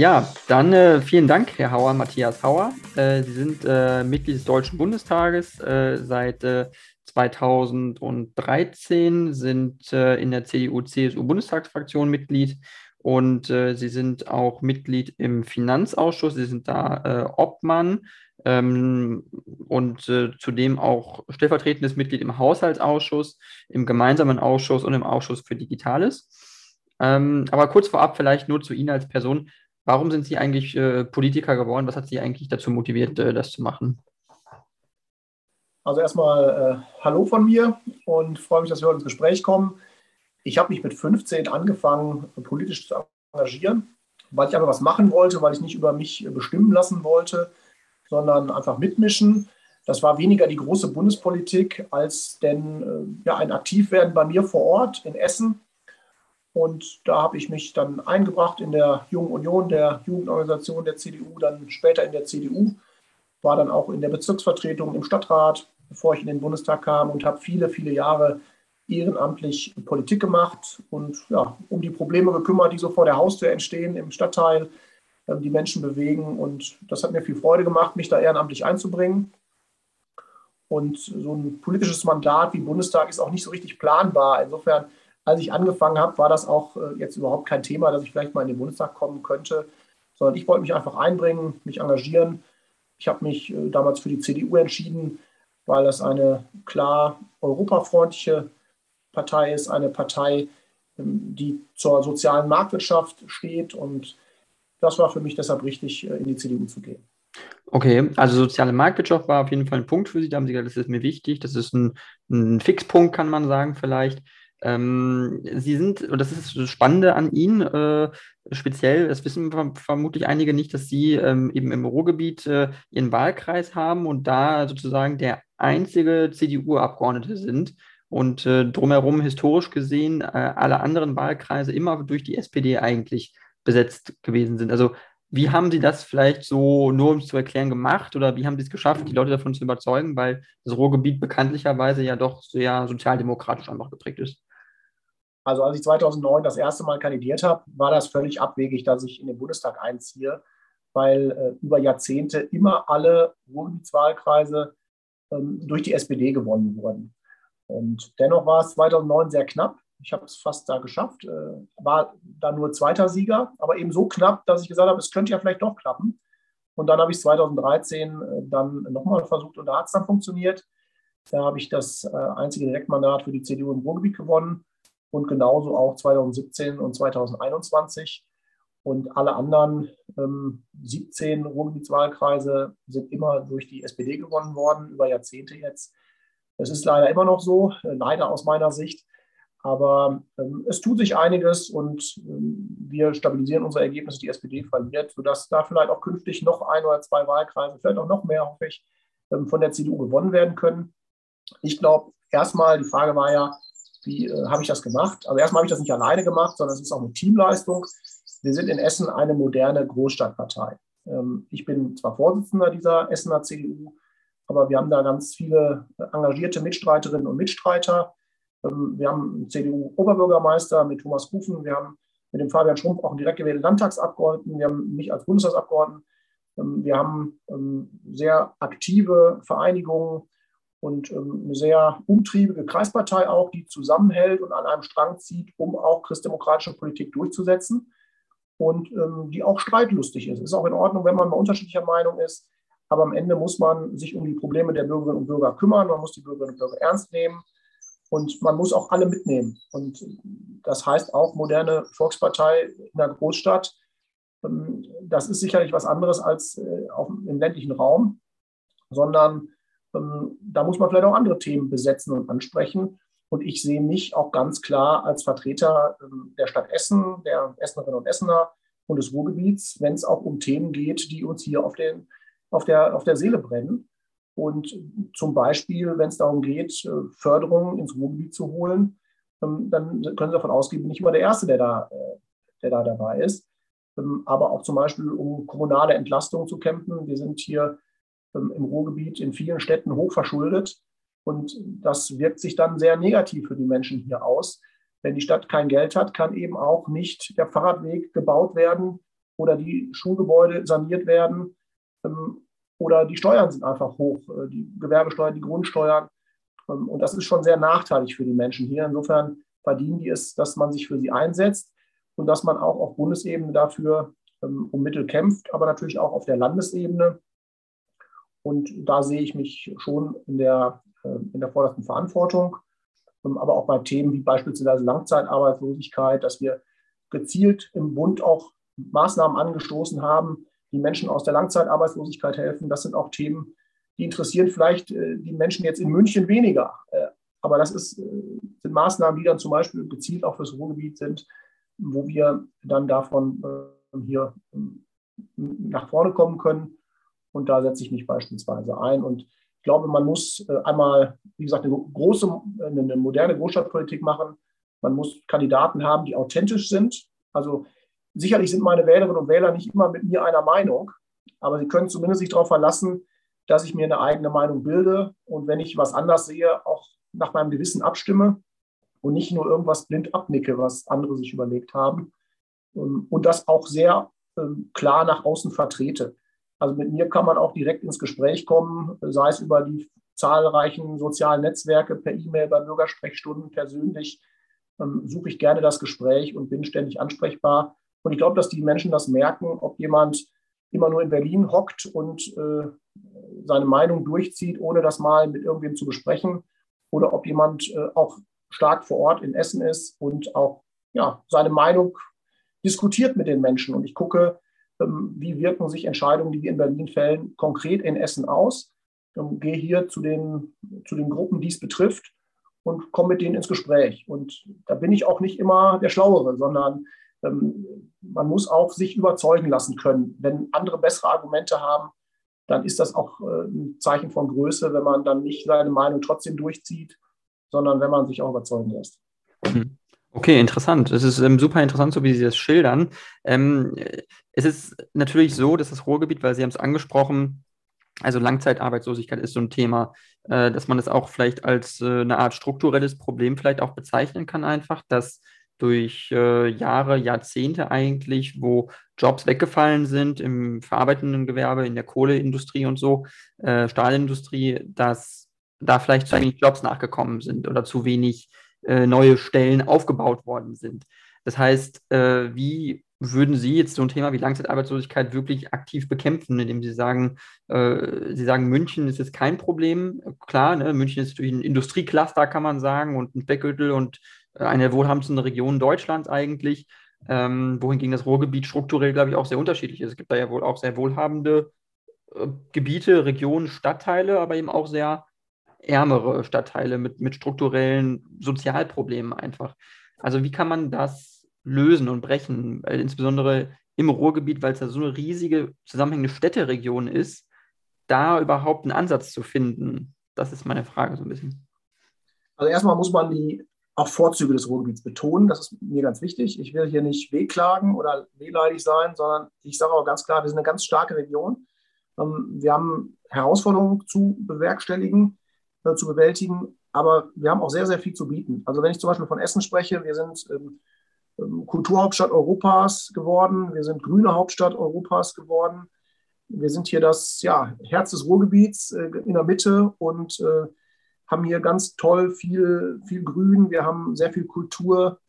Ja, dann äh, vielen Dank, Herr Hauer, Matthias Hauer. Äh, Sie sind äh, Mitglied des Deutschen Bundestages äh, seit 2013, äh, sind äh, in der CDU-CSU-Bundestagsfraktion Mitglied und Sie sind auch Mitglied im Finanzausschuss. Sie sind da Obmann ähm, und zudem auch stellvertretendes Mitglied im Haushaltsausschuss, im gemeinsamen Ausschuss und im Ausschuss für Digitales. Ähm, aber kurz vorab vielleicht nur zu Ihnen als Person. Warum sind Sie eigentlich äh, Politiker geworden? Was hat Sie eigentlich dazu motiviert, äh, das zu machen? Also erstmal äh, Hallo von mir und freue mich, dass wir heute ins Gespräch kommen. Ich habe mich mit 15 angefangen, politisch zu engagieren, weil ich einfach was machen wollte, weil ich nicht über mich bestimmen lassen wollte, sondern einfach mitmischen. Das war weniger die große Bundespolitik als denn äh, ja, ein Aktivwerden bei mir vor Ort in Essen und da habe ich mich dann eingebracht in der Jungen Union, der Jugendorganisation der CDU, dann später in der CDU, war dann auch in der Bezirksvertretung im Stadtrat, bevor ich in den Bundestag kam und habe viele, viele Jahre ehrenamtlich Politik gemacht und ja, um die Probleme gekümmert, die so vor der Haustür entstehen im Stadtteil, ähm, die Menschen bewegen. Und das hat mir viel Freude gemacht, mich da ehrenamtlich einzubringen. Und so ein politisches Mandat wie Bundestag ist auch nicht so richtig planbar. Insofern als ich angefangen habe, war das auch äh, jetzt überhaupt kein Thema, dass ich vielleicht mal in den Bundestag kommen könnte, sondern ich wollte mich einfach einbringen, mich engagieren. Ich habe mich äh, damals für die CDU entschieden, weil das eine klar europafreundliche Partei ist, eine Partei, ähm, die zur sozialen Marktwirtschaft steht. Und das war für mich deshalb richtig, äh, in die CDU zu gehen. Okay, also soziale Marktwirtschaft war auf jeden Fall ein Punkt für Sie. Da haben Sie gesagt, das ist mir wichtig. Das ist ein, ein Fixpunkt, kann man sagen, vielleicht. Ähm, Sie sind, und das ist das Spannende an Ihnen, äh, speziell, das wissen vermutlich einige nicht, dass Sie ähm, eben im Ruhrgebiet äh, Ihren Wahlkreis haben und da sozusagen der einzige CDU-Abgeordnete sind und äh, drumherum historisch gesehen äh, alle anderen Wahlkreise immer durch die SPD eigentlich besetzt gewesen sind. Also wie haben Sie das vielleicht so, nur um es zu erklären, gemacht oder wie haben Sie es geschafft, die Leute davon zu überzeugen, weil das Ruhrgebiet bekanntlicherweise ja doch sehr sozialdemokratisch einfach geprägt ist? Also als ich 2009 das erste Mal kandidiert habe, war das völlig abwegig, dass ich in den Bundestag einziehe, weil äh, über Jahrzehnte immer alle Ruhrgebietswahlkreise ähm, durch die SPD gewonnen wurden. Und dennoch war es 2009 sehr knapp. Ich habe es fast da geschafft, äh, war da nur zweiter Sieger, aber eben so knapp, dass ich gesagt habe, es könnte ja vielleicht doch klappen. Und dann habe ich es 2013 äh, dann nochmal versucht und da hat es dann funktioniert. Da habe ich das äh, einzige Direktmandat für die CDU im Ruhrgebiet gewonnen und genauso auch 2017 und 2021. Und alle anderen ähm, 17 Ruhrgebietswahlkreise sind immer durch die SPD gewonnen worden, über Jahrzehnte jetzt. Es ist leider immer noch so, äh, leider aus meiner Sicht. Aber ähm, es tut sich einiges und ähm, wir stabilisieren unsere Ergebnisse. Die SPD verliert, sodass da vielleicht auch künftig noch ein oder zwei Wahlkreise, vielleicht auch noch mehr, hoffe ich, ähm, von der CDU gewonnen werden können. Ich glaube, erstmal, die Frage war ja, wie äh, habe ich das gemacht? Also erstmal habe ich das nicht alleine gemacht, sondern es ist auch eine Teamleistung. Wir sind in Essen eine moderne Großstadtpartei. Ähm, ich bin zwar Vorsitzender dieser Essener CDU, aber wir haben da ganz viele engagierte Mitstreiterinnen und Mitstreiter. Ähm, wir haben einen CDU-Oberbürgermeister mit Thomas Kufen, wir haben mit dem Fabian Schrumpf auch einen direkt gewählten Landtagsabgeordneten, wir haben mich als Bundestagsabgeordneten, ähm, wir haben ähm, sehr aktive Vereinigungen und ähm, eine sehr umtriebige Kreispartei auch, die zusammenhält und an einem Strang zieht, um auch christdemokratische Politik durchzusetzen und ähm, die auch streitlustig ist. Ist auch in Ordnung, wenn man mal unterschiedlicher Meinung ist, aber am Ende muss man sich um die Probleme der Bürgerinnen und Bürger kümmern, man muss die Bürgerinnen und Bürger ernst nehmen und man muss auch alle mitnehmen. Und das heißt auch moderne Volkspartei in der Großstadt. Ähm, das ist sicherlich was anderes als äh, im ländlichen Raum, sondern ähm, da muss man vielleicht auch andere Themen besetzen und ansprechen. Und ich sehe mich auch ganz klar als Vertreter ähm, der Stadt Essen, der Essenerinnen und Essener und des Ruhrgebiets, wenn es auch um Themen geht, die uns hier auf, den, auf, der, auf der Seele brennen. Und zum Beispiel, wenn es darum geht, äh, Förderungen ins Ruhrgebiet zu holen, ähm, dann können Sie davon ausgehen, bin ich immer der Erste, der da, äh, der da dabei ist. Aber auch zum Beispiel, um kommunale Entlastung zu kämpfen. Wir sind hier im Ruhrgebiet in vielen Städten hochverschuldet. Und das wirkt sich dann sehr negativ für die Menschen hier aus. Wenn die Stadt kein Geld hat, kann eben auch nicht der Fahrradweg gebaut werden oder die Schulgebäude saniert werden ähm, oder die Steuern sind einfach hoch, äh, die Gewerbesteuer, die Grundsteuern. Ähm, und das ist schon sehr nachteilig für die Menschen hier. Insofern verdienen die es, dass man sich für sie einsetzt und dass man auch auf Bundesebene dafür um Mittel kämpft, aber natürlich auch auf der Landesebene und da sehe ich mich schon in der, äh, in der vordersten Verantwortung. Ähm, aber auch bei Themen wie beispielsweise Langzeitarbeitslosigkeit, dass wir gezielt im Bund auch Maßnahmen angestoßen haben, die Menschen aus der Langzeitarbeitslosigkeit helfen. Das sind auch Themen, die interessieren vielleicht äh, die Menschen jetzt in München weniger. Äh, aber das ist, sind Maßnahmen, die dann zum Beispiel gezielt auch fürs Ruhrgebiet sind, wo wir dann davon hier ähm, nach vorne kommen können. Und da setze ich mich beispielsweise ein. Und ich glaube, man muss äh, einmal, wie gesagt, eine große, eine moderne Großstadtpolitik machen. Man muss Kandidaten haben, die authentisch sind. Also sicherlich sind meine Wählerinnen und Wähler nicht immer mit mir einer Meinung, aber sie können zumindest sich darauf verlassen, dass ich mir eine eigene Meinung bilde und wenn ich was anders sehe, auch nach meinem Gewissen abstimme und nicht nur irgendwas blind abnicke, was andere sich überlegt haben ähm, und das auch sehr ähm, klar nach außen vertrete. Also mit mir kann man auch direkt ins Gespräch kommen, sei es über die zahlreichen sozialen Netzwerke, per E-Mail, bei Bürgersprechstunden, persönlich ähm, suche ich gerne das Gespräch und bin ständig ansprechbar. Und ich glaube, dass die Menschen das merken, ob jemand immer nur in Berlin hockt und äh, seine Meinung durchzieht, ohne das mal mit irgendwem zu besprechen, oder ob jemand äh, auch stark vor Ort in Essen ist und auch ja, seine Meinung diskutiert mit den Menschen. Und ich gucke, wie wirken sich Entscheidungen, die wir in Berlin fällen, konkret in Essen aus. Ähm, gehe hier zu den, zu den Gruppen, die es betrifft und komme mit denen ins Gespräch. Und da bin ich auch nicht immer der Schlauere, sondern ähm, man muss auch sich überzeugen lassen können. Wenn andere bessere Argumente haben, dann ist das auch äh, ein Zeichen von Größe, wenn man dann nicht seine Meinung trotzdem durchzieht, sondern wenn man sich auch überzeugen lässt. Mhm. Okay, interessant. Es ist ähm, super interessant, so wie Sie das schildern. Ähm, es ist natürlich so, dass das Ruhrgebiet, weil Sie haben es angesprochen, also Langzeitarbeitslosigkeit ist so ein Thema, äh, dass man das auch vielleicht als äh, eine Art strukturelles Problem vielleicht auch bezeichnen kann, einfach, dass durch äh, Jahre, Jahrzehnte eigentlich, wo Jobs weggefallen sind im verarbeitenden Gewerbe, in der Kohleindustrie und so, äh, Stahlindustrie, dass da vielleicht zu wenig Jobs nachgekommen sind oder zu wenig äh, neue Stellen aufgebaut worden sind. Das heißt, äh, wie würden Sie jetzt so ein Thema wie Langzeitarbeitslosigkeit wirklich aktiv bekämpfen, indem Sie sagen, äh, Sie sagen, München ist jetzt kein Problem. Klar, ne, München ist durch ein Industriecluster, kann man sagen, und ein Speckgürtel und eine der wohlhabendsten Regionen Deutschlands eigentlich, ähm, wohingegen das Ruhrgebiet strukturell, glaube ich, auch sehr unterschiedlich ist. Es gibt da ja wohl auch sehr wohlhabende äh, Gebiete, Regionen, Stadtteile, aber eben auch sehr ärmere Stadtteile mit, mit strukturellen Sozialproblemen einfach. Also wie kann man das lösen und brechen? Weil insbesondere im Ruhrgebiet, weil es da so eine riesige zusammenhängende Städteregion ist, da überhaupt einen Ansatz zu finden, das ist meine Frage so ein bisschen. Also erstmal muss man die auch Vorzüge des Ruhrgebiets betonen. Das ist mir ganz wichtig. Ich will hier nicht wehklagen oder wehleidig sein, sondern ich sage auch ganz klar, wir sind eine ganz starke Region. Ähm, wir haben Herausforderungen zu bewerkstelligen äh, zu bewältigen. Aber wir haben auch sehr, sehr viel zu bieten. Also wenn ich zum Beispiel von Essen spreche, wir sind ähm, ähm, Kulturhauptstadt Europas geworden, wir sind grüne Hauptstadt Europas geworden. Wir sind hier das ja, Herz des Ruhrgebiets äh, in der Mitte und äh, haben hier ganz toll viel, viel Grün, wir haben sehr viel Kultur,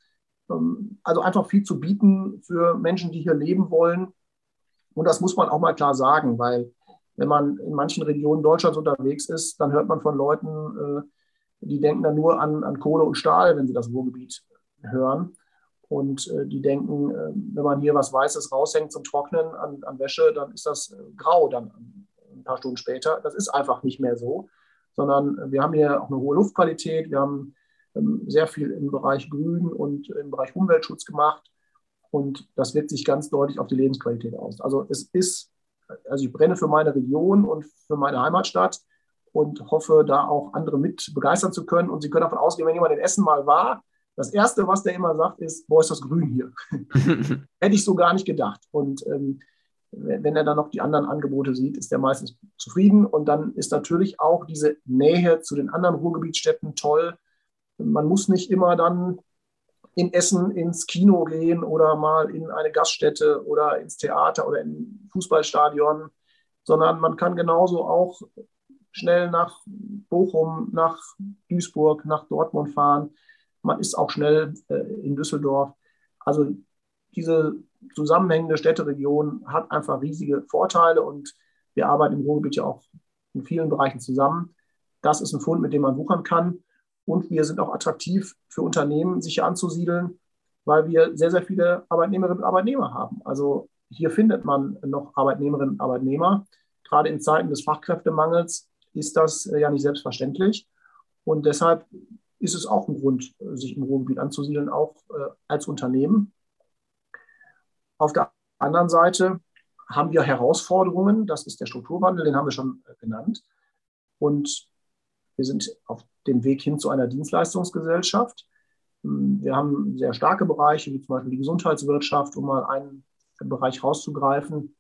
ähm, also einfach viel zu bieten für Menschen, die hier leben wollen. Und das muss man auch mal klar sagen, weil wenn man in manchen Regionen Deutschlands unterwegs ist, dann hört man von Leuten, äh, die denken dann nur an, an Kohle und Stahl, wenn sie das Ruhrgebiet hören. Und äh, die denken, äh, wenn man hier was Weißes raushängt zum Trocknen an, an Wäsche, dann ist das grau dann ein paar Stunden später. Das ist einfach nicht mehr so, sondern wir haben hier auch eine hohe Luftqualität. Wir haben ähm, sehr viel im Bereich Grün und im Bereich Umweltschutz gemacht. Und das wirkt sich ganz deutlich auf die Lebensqualität aus. Also es ist, also ich brenne für meine Region und für meine Heimatstadt und hoffe, da auch andere mit begeistern zu können. Und Sie können davon ausgehen, wenn jemand in Essen mal war, das Erste, was der immer sagt, ist, boah, ist das grün hier. Hätte ich so gar nicht gedacht. Und ähm, wenn er dann noch die anderen Angebote sieht, ist er meistens zufrieden. Und dann ist natürlich auch diese Nähe zu den anderen Ruhrgebietsstädten toll. Man muss nicht immer dann in Essen ins Kino gehen oder mal in eine Gaststätte oder ins Theater oder in Fußballstadion, sondern man kann genauso auch schnell nach Bochum, nach Duisburg, nach Dortmund fahren. Man ist auch schnell äh, in Düsseldorf. Also diese zusammenhängende Städteregion hat einfach riesige Vorteile und wir arbeiten im Ruhrgebiet ja auch in vielen Bereichen zusammen. Das ist ein Fund, mit dem man wuchern kann. Und wir sind auch attraktiv für Unternehmen, sich hier anzusiedeln, weil wir sehr, sehr viele Arbeitnehmerinnen und Arbeitnehmer haben. Also hier findet man noch Arbeitnehmerinnen und Arbeitnehmer. Gerade in Zeiten des Fachkräftemangels ist das äh, ja nicht selbstverständlich. Und deshalb ist es auch ein Grund, sich im Ruhrgebiet anzusiedeln, auch äh, als Unternehmen. Auf der anderen Seite haben wir Herausforderungen. Das ist der Strukturwandel, den haben wir schon äh, genannt. Und wir sind auf dem Weg hin zu einer Dienstleistungsgesellschaft. Hm, wir haben sehr starke Bereiche, wie zum Beispiel die Gesundheitswirtschaft, um mal einen Bereich rauszugreifen.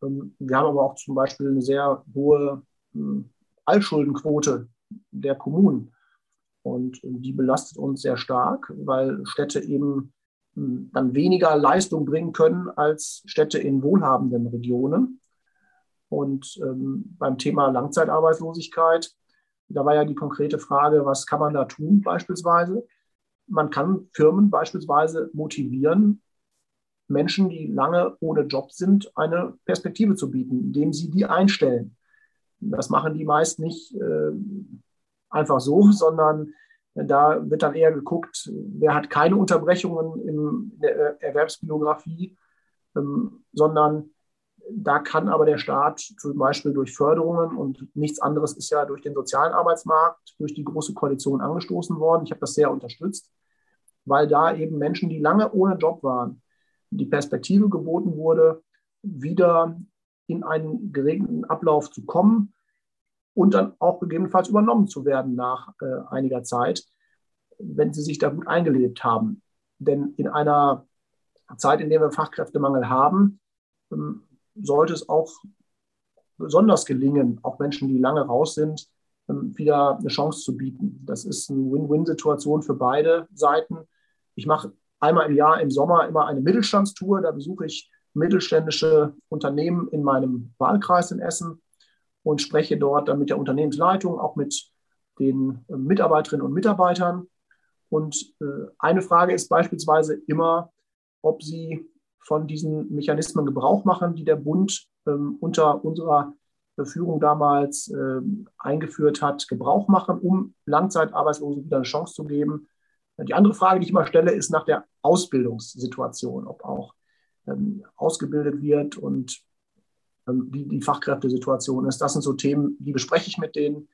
Ähm, wir haben aber auch zum Beispiel eine sehr hohe hm, Altschuldenquote der Kommunen. Und die belastet uns sehr stark, weil Städte eben hm, dann weniger Leistung bringen können als Städte in wohlhabenden Regionen. Und ähm, beim Thema Langzeitarbeitslosigkeit, da war ja die konkrete Frage, was kann man da tun beispielsweise? Man kann Firmen beispielsweise motivieren, Menschen, die lange ohne Job sind, eine Perspektive zu bieten, indem sie die einstellen. Das machen die meist nicht äh, einfach so, sondern da wird dann eher geguckt, wer hat keine Unterbrechungen in der Erwerbsbiografie, ähm, sondern da kann aber der Staat zum Beispiel durch Förderungen und nichts anderes ist ja durch den sozialen Arbeitsmarkt, durch die Große Koalition angestoßen worden. Ich habe das sehr unterstützt, weil da eben Menschen, die lange ohne Job waren, die Perspektive geboten wurde, wieder in einen geregelten Ablauf zu kommen und dann auch gegebenenfalls übernommen zu werden nach äh, einiger Zeit, wenn sie sich da gut eingelebt haben. Denn in einer Zeit, in der wir Fachkräftemangel haben, ähm, sollte es auch besonders gelingen, auch Menschen, die lange raus sind, ähm, wieder eine Chance zu bieten. Das ist eine Win-Win-Situation für beide Seiten. Ich mache einmal im Jahr im Sommer immer eine Mittelstandstour. Da besuche ich mittelständische Unternehmen in meinem Wahlkreis in Essen und spreche dort dann mit der Unternehmensleitung, auch mit den äh, Mitarbeiterinnen und Mitarbeitern. Und äh, eine Frage ist beispielsweise immer, ob sie von diesen Mechanismen Gebrauch machen, die der Bund ähm, unter unserer Führung damals ähm, eingeführt hat, Gebrauch machen, um Langzeitarbeitslosen wieder eine Chance zu geben. Die andere Frage, die ich immer stelle, ist nach der Ausbildungssituation, ob auch ähm, ausgebildet wird und ähm, wie die Fachkräftesituation ist. Das sind so Themen, die bespreche ich mit denen.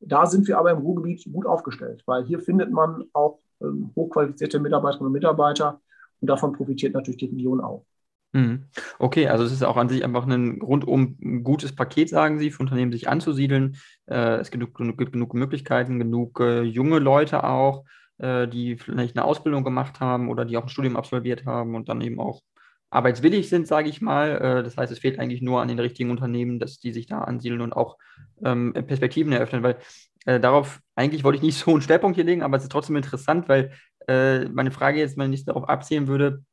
Da sind wir aber im Ruhrgebiet gut aufgestellt, weil hier findet man auch ähm, hochqualifizierte Mitarbeiterinnen und Mitarbeiter, und davon profitiert natürlich die Region auch. Mhm. Okay, also es ist auch an sich einfach ein rundum gutes Paket, sagen Sie, für Unternehmen sich anzusiedeln. Äh, es gibt genug, genug, Möglichkeiten, genug äh, junge Leute auch, äh, die vielleicht eine Ausbildung gemacht haben oder die auch ein Studium absolviert haben und dann eben auch arbeitswillig sind, sage ich mal. das heißt, es fehlt eigentlich nur an den richtigen Unternehmen, dass die sich da ansiedeln und auch ähm, Perspektiven eröffnen, weil darauf eigentlich wollte ich nicht so einen Schwerpunkt hier legen, aber es ist trotzdem interessant, weil äh, meine Frage jetzt, wenn ich darauf abzielen würde,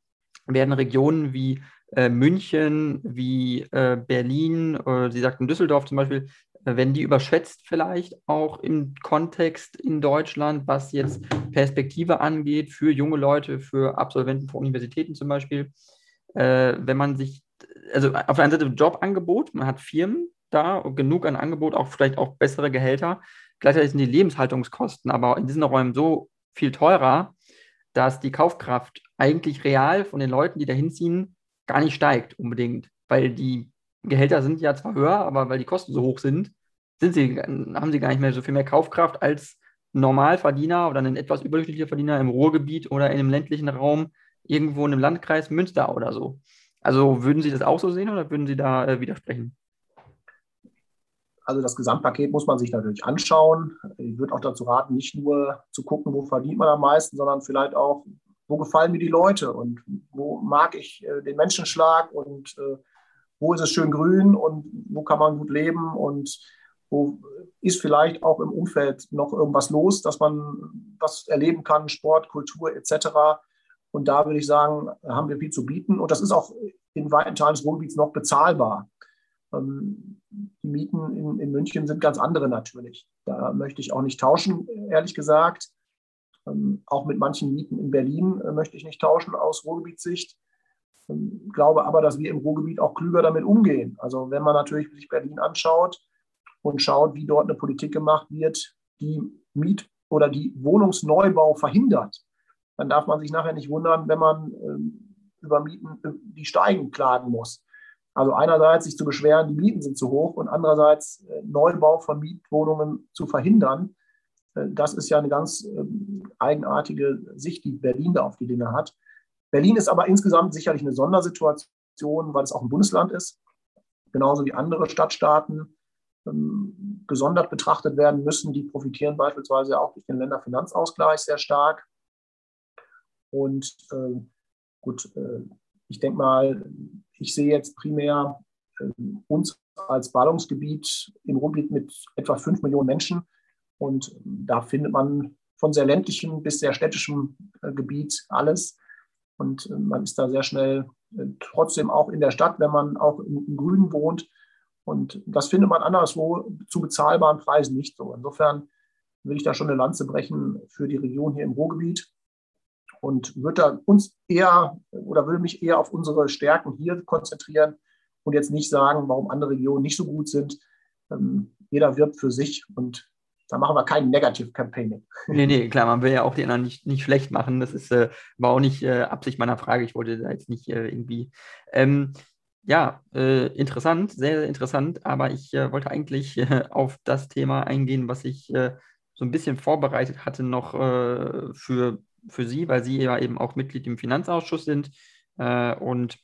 werden Regionen wie äh, München, wie äh, Berlin, Sie sagten Düsseldorf zum Beispiel, Wenn die überschätzt vielleicht auch im Kontext in Deutschland, was jetzt Perspektive angeht für junge Leute, für Absolventen von Universitäten zum Beispiel. Äh, wenn man sich, also auf der einen Seite Jobangebot, man hat Firmen da, genug an Angebot, auch vielleicht auch bessere Gehälter. Gleichzeitig sind die Lebenshaltungskosten aber in diesen Räumen so viel teurer, dass die Kaufkraft eigentlich real von den Leuten, die da hinziehen, gar nicht steigt unbedingt, weil die Gehälter sind ja zwar höher, aber weil die Kosten so hoch sind, sind sie, haben sie gar nicht mehr so viel mehr Kaufkraft als Normalverdiener oder ein etwas überdurchschnittlicher Verdiener im Ruhrgebiet oder in einem ländlichen Raum irgendwo in einem Landkreis Münster oder so. Also würden Sie das auch so sehen oder würden Sie da äh, widersprechen? Also das Gesamtpaket muss man sich natürlich anschauen. Ich würde auch dazu raten, nicht nur zu gucken, wo verdient man am meisten, sondern vielleicht auch, wo gefallen mir die Leute und wo mag ich äh, den Menschenschlag und äh, wo ist es schön grün und wo kann man gut leben und wo ist vielleicht auch im Umfeld noch irgendwas los, dass man was erleben kann, Sport, Kultur etc. Und da würde ich sagen, haben wir viel zu bieten. Und das ist auch in weiten Teilen des Ruhrgebiets noch bezahlbar. Ähm, die Mieten in, in, München sind ganz andere natürlich. Da möchte ich auch nicht tauschen, ehrlich gesagt. Ähm, auch mit manchen Mieten in Berlin äh, möchte ich nicht tauschen aus Ruhrgebietssicht. Ähm, glaube aber, dass wir im Ruhrgebiet auch klüger damit umgehen. Also wenn man natürlich sich Berlin anschaut und schaut, wie dort eine Politik gemacht wird, die Miet- oder die Wohnungsneubau verhindert, dann darf man sich nachher nicht wundern, wenn man ähm, über Mieten, äh, die steigen, klagen muss. Also einerseits sich zu beschweren, die Mieten sind zu hoch und andererseits äh, Neubau von Mietwohnungen zu verhindern. Äh, das ist ja eine ganz ähm, eigenartige Sicht, die Berlin da auf die Dinge hat. Berlin ist aber insgesamt sicherlich eine Sondersituation, weil es auch ein Bundesland ist, genauso wie andere Stadtstaaten ähm, gesondert betrachtet werden müssen. Die profitieren beispielsweise auch durch den Länderfinanzausgleich sehr stark. Und äh, gut, äh, ich denke mal, ich sehe jetzt primär äh, uns als Ballungsgebiet im Ruhrgebiet mit etwa fünf Millionen Menschen. Und da findet man von sehr ländlichem bis sehr städtischem äh, Gebiet alles. Und äh, man ist da sehr schnell äh, trotzdem auch in der Stadt, wenn man auch im Grünen wohnt. Und das findet man anderswo zu bezahlbaren Preisen nicht so. Insofern will ich da schon eine Lanze brechen für die Region hier im Ruhrgebiet und würde uns eher oder würde mich eher auf unsere Stärken hier konzentrieren und jetzt nicht sagen, warum andere Regionen nicht so gut sind. Ähm, jeder wirbt für sich und da machen wir kein Negative Campaigning. Nee, nee, klar, man will ja auch die anderen nicht, nicht schlecht machen. Das ist, äh, war auch nicht äh, Absicht meiner Frage. Ich wollte da jetzt nicht äh, irgendwie. Ähm, ja, äh, interessant, sehr, sehr interessant. Aber ich äh, wollte eigentlich äh, auf das Thema eingehen, was ich so ein bisschen vorbereitet hatte noch für, für Sie, weil Sie ja eben auch Mitglied im Finanzausschuss sind. und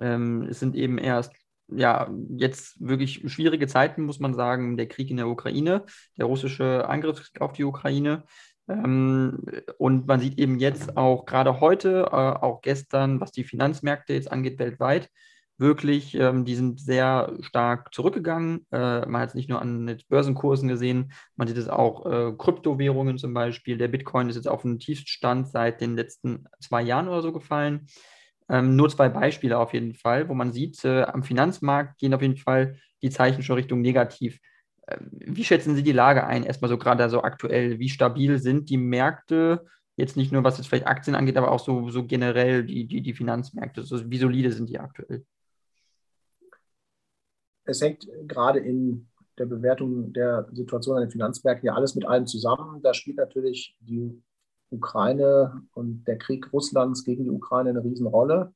ähm, es sind eben erst ja, jetzt wirklich schwierige Zeiten, muss man sagen. Der Krieg in der Ukraine, der russische Angriff auf die Ukraine. Ähm, und man sieht eben jetzt auch gerade heute, äh, auch gestern, was die Finanzmärkte jetzt angeht, weltweit, wirklich, ähm, die sind sehr stark zurückgegangen. Äh, man hat es nicht nur an den Börsenkursen gesehen, man sieht es auch äh, Kryptowährungen zum Beispiel. Der Bitcoin ist jetzt auf einen Tiefstand seit den letzten zwei Jahren oder so gefallen. Ähm, nur zwei Beispiele auf jeden Fall, wo man sieht, äh, am Finanzmarkt gehen auf jeden Fall die Zeichen schon Richtung negativ. Ähm, wie schätzen Sie die Lage ein, erstmal so gerade so aktuell? Wie stabil sind die Märkte? Jetzt nicht nur, was jetzt vielleicht Aktien angeht, aber auch so, so generell die, die, die Finanzmärkte. So, wie solide sind die aktuell? Es hängt gerade in der Bewertung der Situation an den Finanzmärkten ja alles mit allem zusammen. Da spielt natürlich die Ukraine und der Krieg Russlands gegen die Ukraine eine Riesenrolle.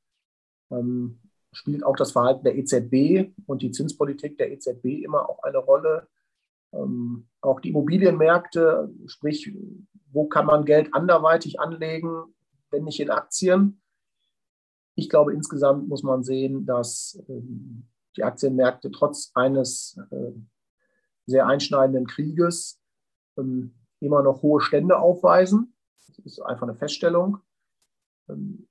Ähm, spielt auch das Verhalten der EZB und die Zinspolitik der EZB immer auch eine Rolle. Ähm, auch die Immobilienmärkte, sprich, wo kann man Geld anderweitig anlegen, wenn nicht in Aktien? Ich glaube, insgesamt muss man sehen, dass ähm, die Aktienmärkte trotz eines äh, sehr einschneidenden Krieges ähm, immer noch hohe Stände aufweisen. Das ist einfach eine Feststellung. Ähm,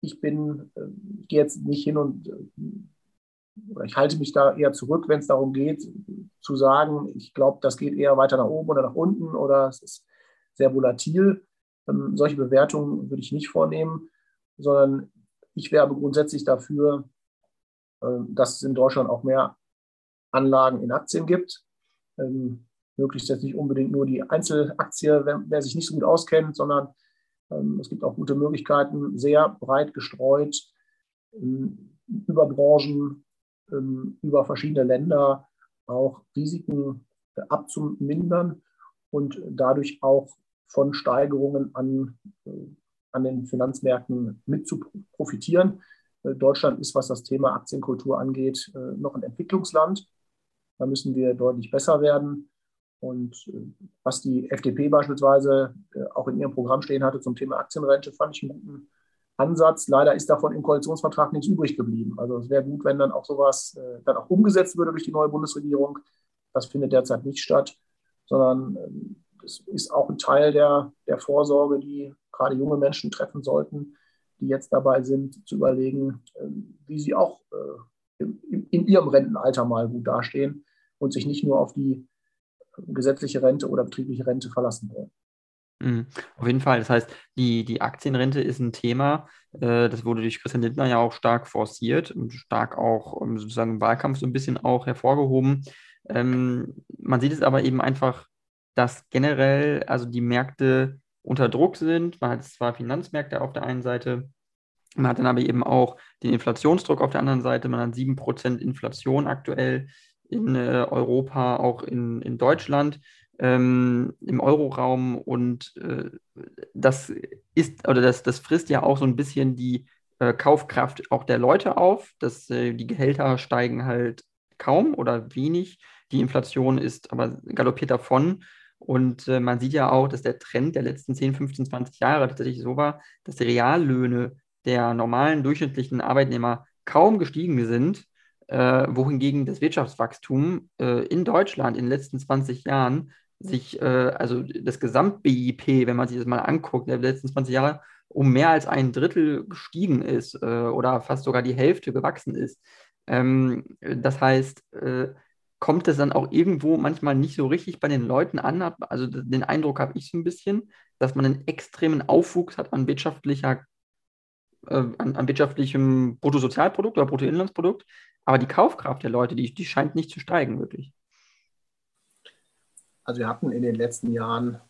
ich bin, äh, ich gehe jetzt nicht hin und äh, ich halte mich da eher zurück, wenn es darum geht, zu sagen, ich glaube, das geht eher weiter nach oben oder nach unten oder es ist sehr volatil. Ähm, solche Bewertungen würde ich nicht vornehmen, sondern ich wäre grundsätzlich dafür, dass es in Deutschland auch mehr Anlagen in Aktien gibt. Ähm, möglichst jetzt nicht unbedingt nur die Einzelaktie, wer, wer sich nicht so gut auskennt, sondern ähm, es gibt auch gute Möglichkeiten, sehr breit gestreut ähm, über Branchen, ähm, über verschiedene Länder auch Risiken äh, abzumindern und dadurch auch von Steigerungen an, äh, an den Finanzmärkten mit zu profitieren. Äh, Deutschland ist, was das Thema Aktienkultur angeht, noch ein Entwicklungsland. Da müssen wir deutlich besser werden. Und äh, was die FDP beispielsweise äh, auch in ihrem Programm stehen hatte zum Thema Aktienrente, fand ich einen guten Ansatz. Leider ist davon im Koalitionsvertrag nichts übrig geblieben. Also es wäre gut, wenn dann auch sowas äh, dann auch umgesetzt würde durch die neue Bundesregierung. Das findet derzeit nicht statt, sondern das ist auch ein Teil der, der Vorsorge, die gerade junge Menschen treffen sollten, die jetzt dabei sind, zu überlegen, wie sie auch in ihrem Rentenalter mal gut dastehen und sich nicht nur auf die gesetzliche Rente oder betriebliche Rente verlassen wollen. Mhm. Auf jeden Fall. Das heißt, die, die Aktienrente ist ein Thema, äh, das wurde durch Christian Lindner ja auch stark forciert und stark auch ähm, sozusagen im Wahlkampf so ein bisschen auch hervorgehoben. Ähm, man sieht es aber eben einfach, dass generell also die Märkte unter Druck sind. Man hat zwar Finanzmärkte auf der einen Seite, man hat dann aber eben auch den Inflationsdruck auf der anderen Seite. Man hat 7% Inflation aktuell in äh, Europa, auch in, in Deutschland, ähm, im Euroraum. Und äh, das ist, oder das, das frisst ja auch so ein bisschen die äh, Kaufkraft auch der Leute auf. Dass, äh, die Gehälter steigen halt kaum oder wenig. Die Inflation ist aber galoppiert davon. Und äh, man sieht ja auch, dass der Trend der letzten 10, 15, 20 Jahre tatsächlich so war, dass die Reallöhne der normalen durchschnittlichen Arbeitnehmer kaum gestiegen sind äh, wohingegen das Wirtschaftswachstum äh, in Deutschland in den letzten 20 Jahren sich, äh, also das Gesamt-BIP, wenn man sich das mal anguckt, der letzten 20 Jahre um mehr als ein Drittel gestiegen ist äh, oder fast sogar die Hälfte gewachsen ist. Ähm, das heißt, äh, kommt es dann auch irgendwo manchmal nicht so richtig bei den Leuten an. Also den Eindruck habe ich so ein bisschen, dass man einen extremen Aufwuchs hat an wirtschaftlicher äh, an, an, wirtschaftlichem Bruttosozialprodukt oder Bruttoinlandsprodukt, aber die Kaufkraft der Leute, die, die scheint nicht zu steigen, wirklich. Also wir hatten in den letzten Jahren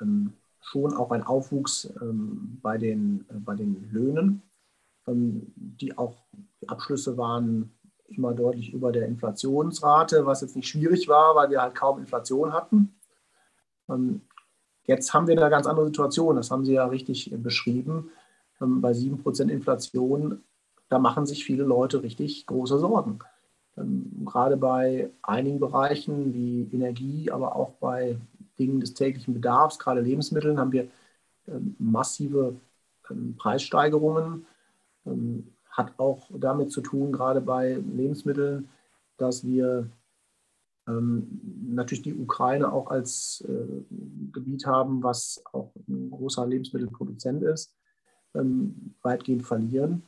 ähm, schon auch einen Aufwuchs ähm, bei, den, äh, bei den Löhnen, ähm, die auch die Abschlüsse waren immer deutlich über der Inflationsrate, was jetzt nicht schwierig war, weil wir halt kaum Inflation hatten. Ähm, jetzt haben wir eine ganz andere Situation, das haben Sie ja richtig beschrieben. Ähm, bei 7% Inflation da machen sich viele Leute richtig große Sorgen. Ähm, gerade bei einigen Bereichen wie Energie, aber auch bei Dingen des täglichen Bedarfs, gerade Lebensmitteln, haben wir massive Preissteigerungen. Hat auch damit zu tun, gerade bei Lebensmitteln, dass wir ähm, natürlich die Ukraine auch als äh, Gebiet haben, was auch ein großer Lebensmittelproduzent ist, ähm, weitgehend verlieren.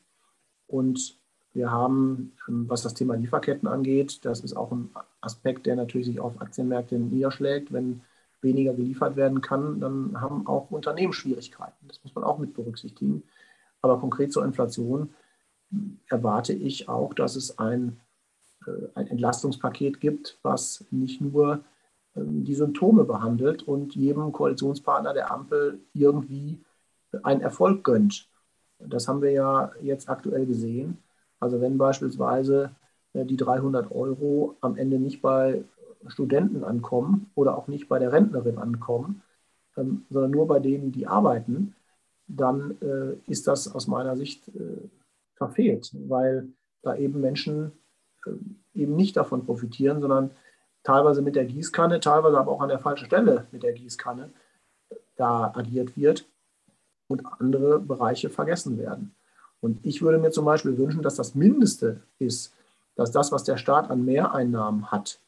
Und wir haben, ähm, was das Thema Lieferketten angeht, das ist auch ein Aspekt, der natürlich sich auf Aktienmärkte niederschlägt. Wenn weniger geliefert werden kann, dann haben auch Unternehmen Schwierigkeiten. Das muss man auch mit berücksichtigen. Aber konkret zur Inflation erwarte ich auch, dass es ein, äh, ein Entlastungspaket gibt, was nicht nur ähm, die Symptome behandelt und jedem Koalitionspartner der Ampel irgendwie einen Erfolg gönnt. Das haben wir ja jetzt aktuell gesehen. Also wenn beispielsweise äh, die 300 Euro am Ende nicht bei Studenten ankommen oder auch nicht bei der Rentnerin ankommen, ähm, sondern nur bei denen, die arbeiten, dann äh, ist das aus meiner Sicht verfehlt, weil da eben Menschen eben nicht davon profitieren, sondern teilweise mit der Gießkanne, teilweise aber auch an der falschen Stelle mit der Gießkanne da agiert wird und andere Bereiche vergessen werden. Und ich würde mir zum Beispiel wünschen, dass das Mindeste ist, dass das, was der Staat an Mehreinnahmen hat,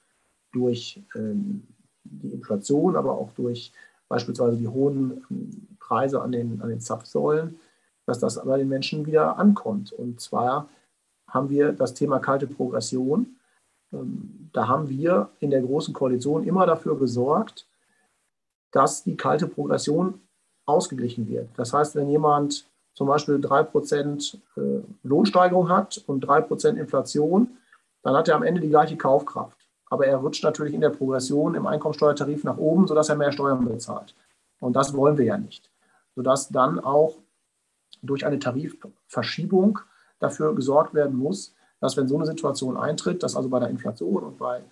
durch ähm, die Inflation, aber auch durch beispielsweise die hohen ähm, Preise an den, an den Zapfsäulen, dass das bei den Menschen wieder ankommt. Und zwar haben wir das Thema kalte Progression. Ähm, da haben wir in der Großen Koalition immer dafür gesorgt, dass die kalte Progression ausgeglichen wird. Das heißt, wenn jemand zum Beispiel 3% äh, Lohnsteigerung hat und 3% Inflation, dann hat er am Ende die gleiche Kaufkraft. aber er rutscht natürlich in der Progression im Einkommensteuertarif nach oben, sodass er mehr Steuern bezahlt. Und das wollen wir ja nicht. Sodass dann auch durch eine Tarifverschiebung dafür gesorgt werden muss, dass wenn so eine Situation eintritt, dass also bei der Inflation und bei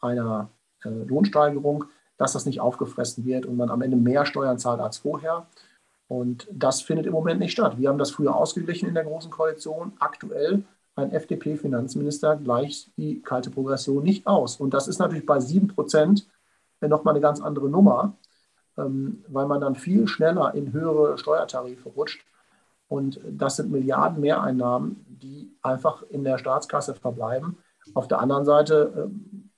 einer äh, Lohnsteigerung, dass das nicht aufgefressen wird und man am Ende mehr Steuern zahlt als vorher. Und das findet im Moment nicht statt. Wir haben das früher ausgeglichen in der Großen Koalition. Aktuell ein FDP-Finanzminister gleicht die kalte Progression nicht aus. Und das ist natürlich bei 7 Prozent nochmal eine ganz andere Nummer, ähm, weil man dann viel schneller in höhere Steuertarife rutscht. Und das sind Milliarden Mehreinnahmen, die einfach in der Staatskasse verbleiben. Auf der anderen Seite, ähm,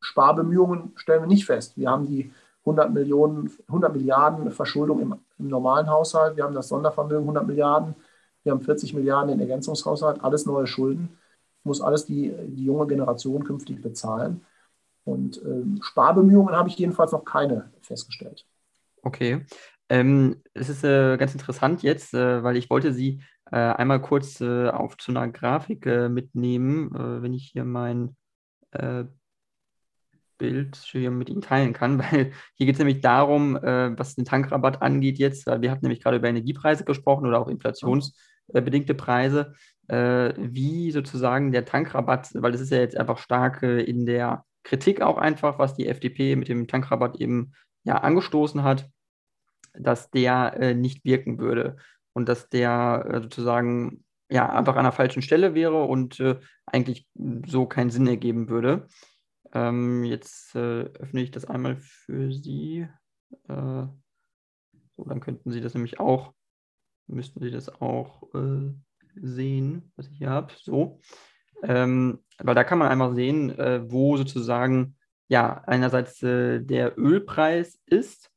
Sparbemühungen stellen wir nicht fest. Wir haben die 100, Millionen, 100 Milliarden Verschuldung im, im normalen Haushalt, wir haben das Sondervermögen 100 Milliarden, wir haben 40 Milliarden in Ergänzungshaushalt, alles neue Schulden, muss alles die, die junge Generation künftig bezahlen. Und ähm, Sparbemühungen habe ich jedenfalls noch keine festgestellt. Okay. Ähm, es ist äh, ganz interessant jetzt, äh, weil ich wollte Sie äh, einmal kurz äh, auf zu einer Grafik äh, mitnehmen, äh, wenn ich hier mein Bild hier mit Ihnen teilen kann, weil hier geht es nämlich darum, was den Tankrabatt angeht jetzt, weil wir hatten nämlich gerade über Energiepreise gesprochen oder auch inflationsbedingte Preise, wie sozusagen der Tankrabatt, weil das ist ja jetzt einfach stark in der Kritik auch einfach, was die FDP mit dem Tankrabatt eben ja angestoßen hat dass der äh, nicht wirken würde und dass der äh, sozusagen ja einfach an der falschen Stelle wäre und äh, eigentlich so keinen Sinn ergeben würde. Ähm, jetzt äh, öffne ich das einmal für Sie. Äh, so, dann könnten Sie das nämlich auch, müssten Sie das auch äh, sehen, was ich hier habe. So. Ähm, weil da kann man einmal sehen, wo sozusagen ja einerseits der Ölpreis ist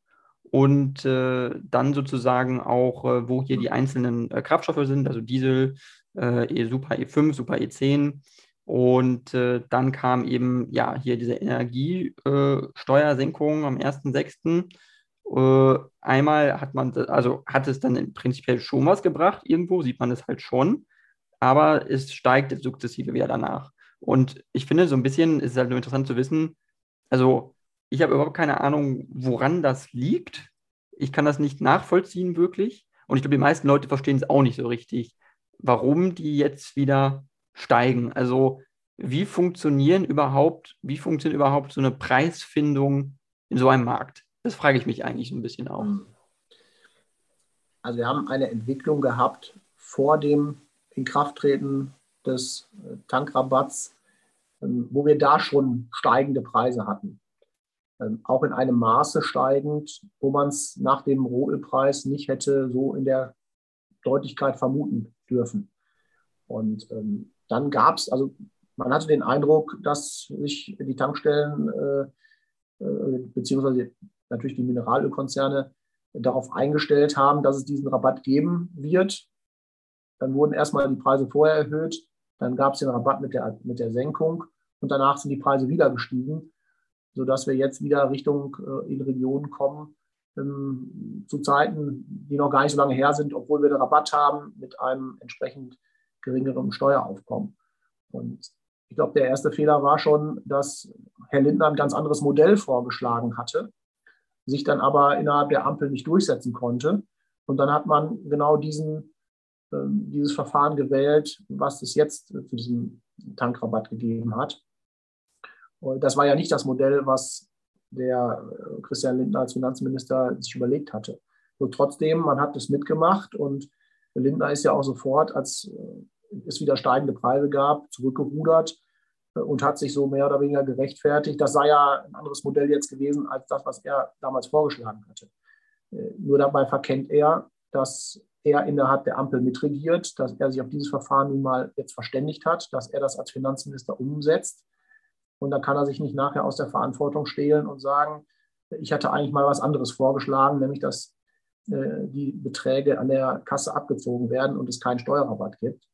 und äh, dann sozusagen auch, äh, wo hier die einzelnen äh, Kraftstoffe sind, also Diesel, äh, e Super E5, Super E10. Und äh, dann kam eben ja hier diese Energiesteuersenkung am 1.6. Äh, einmal hat man, also hat es dann prinzipiell schon was gebracht, irgendwo sieht man es halt schon, aber es steigt sukzessive wieder danach. Und ich finde, so ein bisschen ist es halt nur interessant zu wissen, also ich habe überhaupt keine Ahnung, woran das liegt. Ich kann das nicht nachvollziehen, wirklich. Und ich glaube, die meisten Leute verstehen es auch nicht so richtig, warum die jetzt wieder steigen. Also, wie funktionieren überhaupt, wie funktioniert überhaupt so eine Preisfindung in so einem Markt? Das frage ich mich eigentlich so ein bisschen auch. Also, wir haben eine Entwicklung gehabt vor dem Inkrafttreten des äh, Tankrabatts, ähm, wo wir da schon steigende Preise hatten. Ähm, auch in einem Maße steigend, wo man es nach dem Rohölpreis nicht hätte so in der Deutlichkeit vermuten dürfen. Und ähm, dann gab es, also man hatte den Eindruck, dass sich die Tankstellen äh, äh, beziehungsweise natürlich die Mineralölkonzerne darauf eingestellt haben, dass es diesen Rabatt geben wird. Dann wurden erstmal die Preise vorher erhöht, dann gab es den Rabatt mit der, mit der Senkung und danach sind die Preise wieder gestiegen sodass wir jetzt wieder Richtung äh, in Regionen kommen, ähm, zu Zeiten, die noch gar nicht so lange her sind, obwohl wir den Rabatt haben mit einem entsprechend geringeren Steueraufkommen. Und ich glaube, der erste Fehler war schon, dass Herr Lindner ein ganz anderes Modell vorgeschlagen hatte, sich dann aber innerhalb der Ampel nicht durchsetzen konnte. Und dann hat man genau diesen, äh, dieses Verfahren gewählt, was es jetzt zu diesem Tankrabatt gegeben hat. Das war ja nicht das Modell, was der äh, Christian Lindner als Finanzminister sich überlegt hatte. Nur trotzdem, man hat das mitgemacht und Lindner ist ja auch sofort, als äh, es wieder steigende Preise gab, zurückgerudert äh, und hat sich so mehr oder weniger gerechtfertigt. Das sei ja ein anderes Modell jetzt gewesen als das, was er damals vorgeschlagen hatte. Nur dabei verkennt er, dass er innerhalb der Ampel mitregiert, dass er sich auf dieses Verfahren nun mal jetzt verständigt hat, dass er das als Finanzminister umsetzt und da kann er sich nicht nachher aus der Verantwortung stehlen und sagen, ich hatte eigentlich mal was anderes vorgeschlagen, nämlich dass äh, die Beträge an der Kasse abgezogen werden und es keinen Steuerrabatt gibt.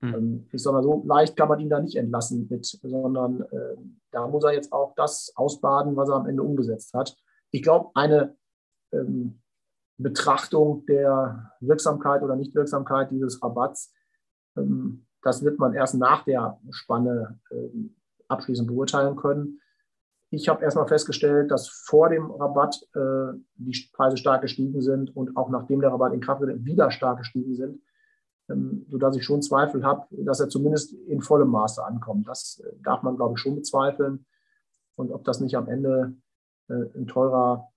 Hm. Ich sage mal so, leicht kann man ihn da nicht entlassen mit, sondern äh, da muss er jetzt auch das ausbaden, was er am Ende umgesetzt hat. Ich glaube, eine ähm, Betrachtung der Wirksamkeit oder Nichtwirksamkeit dieses Rabatts, ähm, das wird man erst nach der Spanne ähm, abschließend beurteilen können. ich habe erstmal festgestellt, dass vor dem Rabatt äh, die Preise stark gestiegen sind und auch nachdem der Rabatt in Kraft wird, wieder stark gestiegen sind, ähm, sodass ich schon Zweifel habe, dass er zumindest in vollem Maße ankommt. Das äh, darf man, glaube ich, schon bezweifeln. Und ob das nicht am Ende äh, ein teurer,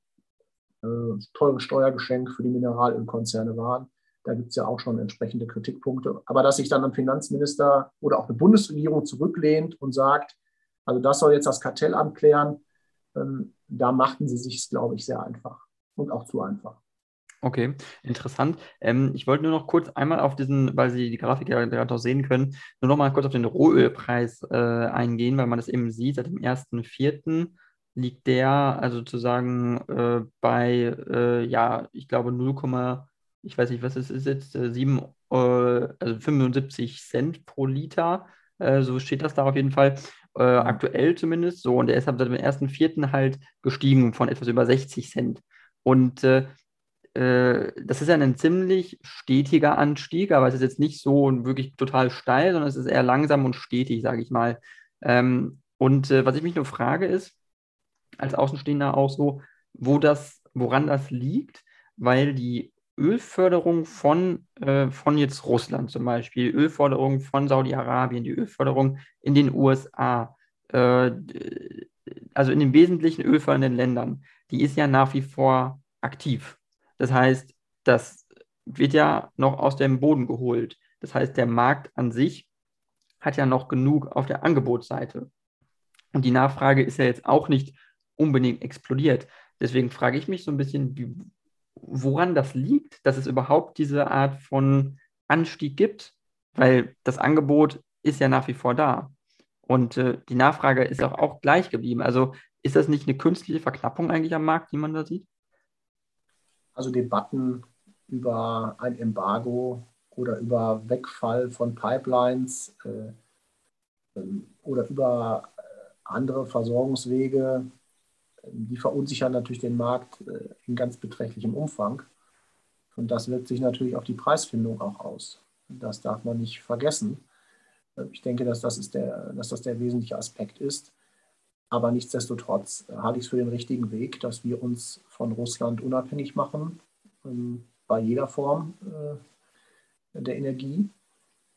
äh, teures Steuergeschenk für die Mineralölkonzerne waren, da gibt es ja auch schon entsprechende Kritikpunkte. Aber dass sich dann ein Finanzminister oder auch eine Bundesregierung zurücklehnt und sagt, also das soll jetzt das Kartellamt klären. Ähm, da machten sie sich, glaube ich, sehr einfach und auch zu einfach. Okay, interessant. Ähm, ich wollte nur noch kurz einmal auf diesen, weil Sie die Grafik ja gerade auch sehen können, nur noch mal kurz auf den Rohölpreis äh, eingehen, weil man das eben sieht, seit dem 1.4. liegt der also sozusagen äh, bei, äh, ja, ich glaube 0, ich weiß nicht, was es ist jetzt, 7, äh, also 75 Cent pro Liter, äh, so steht das da auf jeden Fall äh, aktuell zumindest so. Und der ist seit dem ersten Vierten halt gestiegen von etwas über 60 Cent. Und äh, äh, das ist ja ein ziemlich stetiger Anstieg, aber es ist jetzt nicht so wirklich total steil, sondern es ist eher langsam und stetig, sage ich mal. Ähm, und äh, was ich mich nur frage ist, als Außenstehender auch so, wo das, woran das liegt, weil die Ölförderung von, äh, von jetzt Russland zum Beispiel, Ölförderung von Saudi-Arabien, die Ölförderung in den USA, äh, also in den wesentlichen ölfördernden Ländern, die ist ja nach wie vor aktiv. Das heißt, das wird ja noch aus dem Boden geholt. Das heißt, der Markt an sich hat ja noch genug auf der Angebotsseite. Und die Nachfrage ist ja jetzt auch nicht unbedingt explodiert. Deswegen frage ich mich so ein bisschen, wie, woran das liegt, dass es überhaupt diese Art von Anstieg gibt, weil das Angebot ist ja nach wie vor da. Und äh, die Nachfrage ist auch, auch gleich geblieben. Also ist das nicht eine künstliche Verknappung eigentlich am Markt, die man da sieht? Also Debatten über ein Embargo oder über Wegfall von Pipelines äh, ähm, oder über äh, andere Versorgungswege die verunsichern natürlich den Markt äh, in ganz beträchtlichem Umfang. Und das wirkt sich natürlich auf die Preisfindung auch aus. Das darf man nicht vergessen. Äh, ich denke, dass das, ist der, dass das der wesentliche Aspekt ist. Aber nichtsdestotrotz halte ich es für den richtigen Weg, dass wir uns von Russland unabhängig machen, ähm, bei jeder Form äh, der Energie.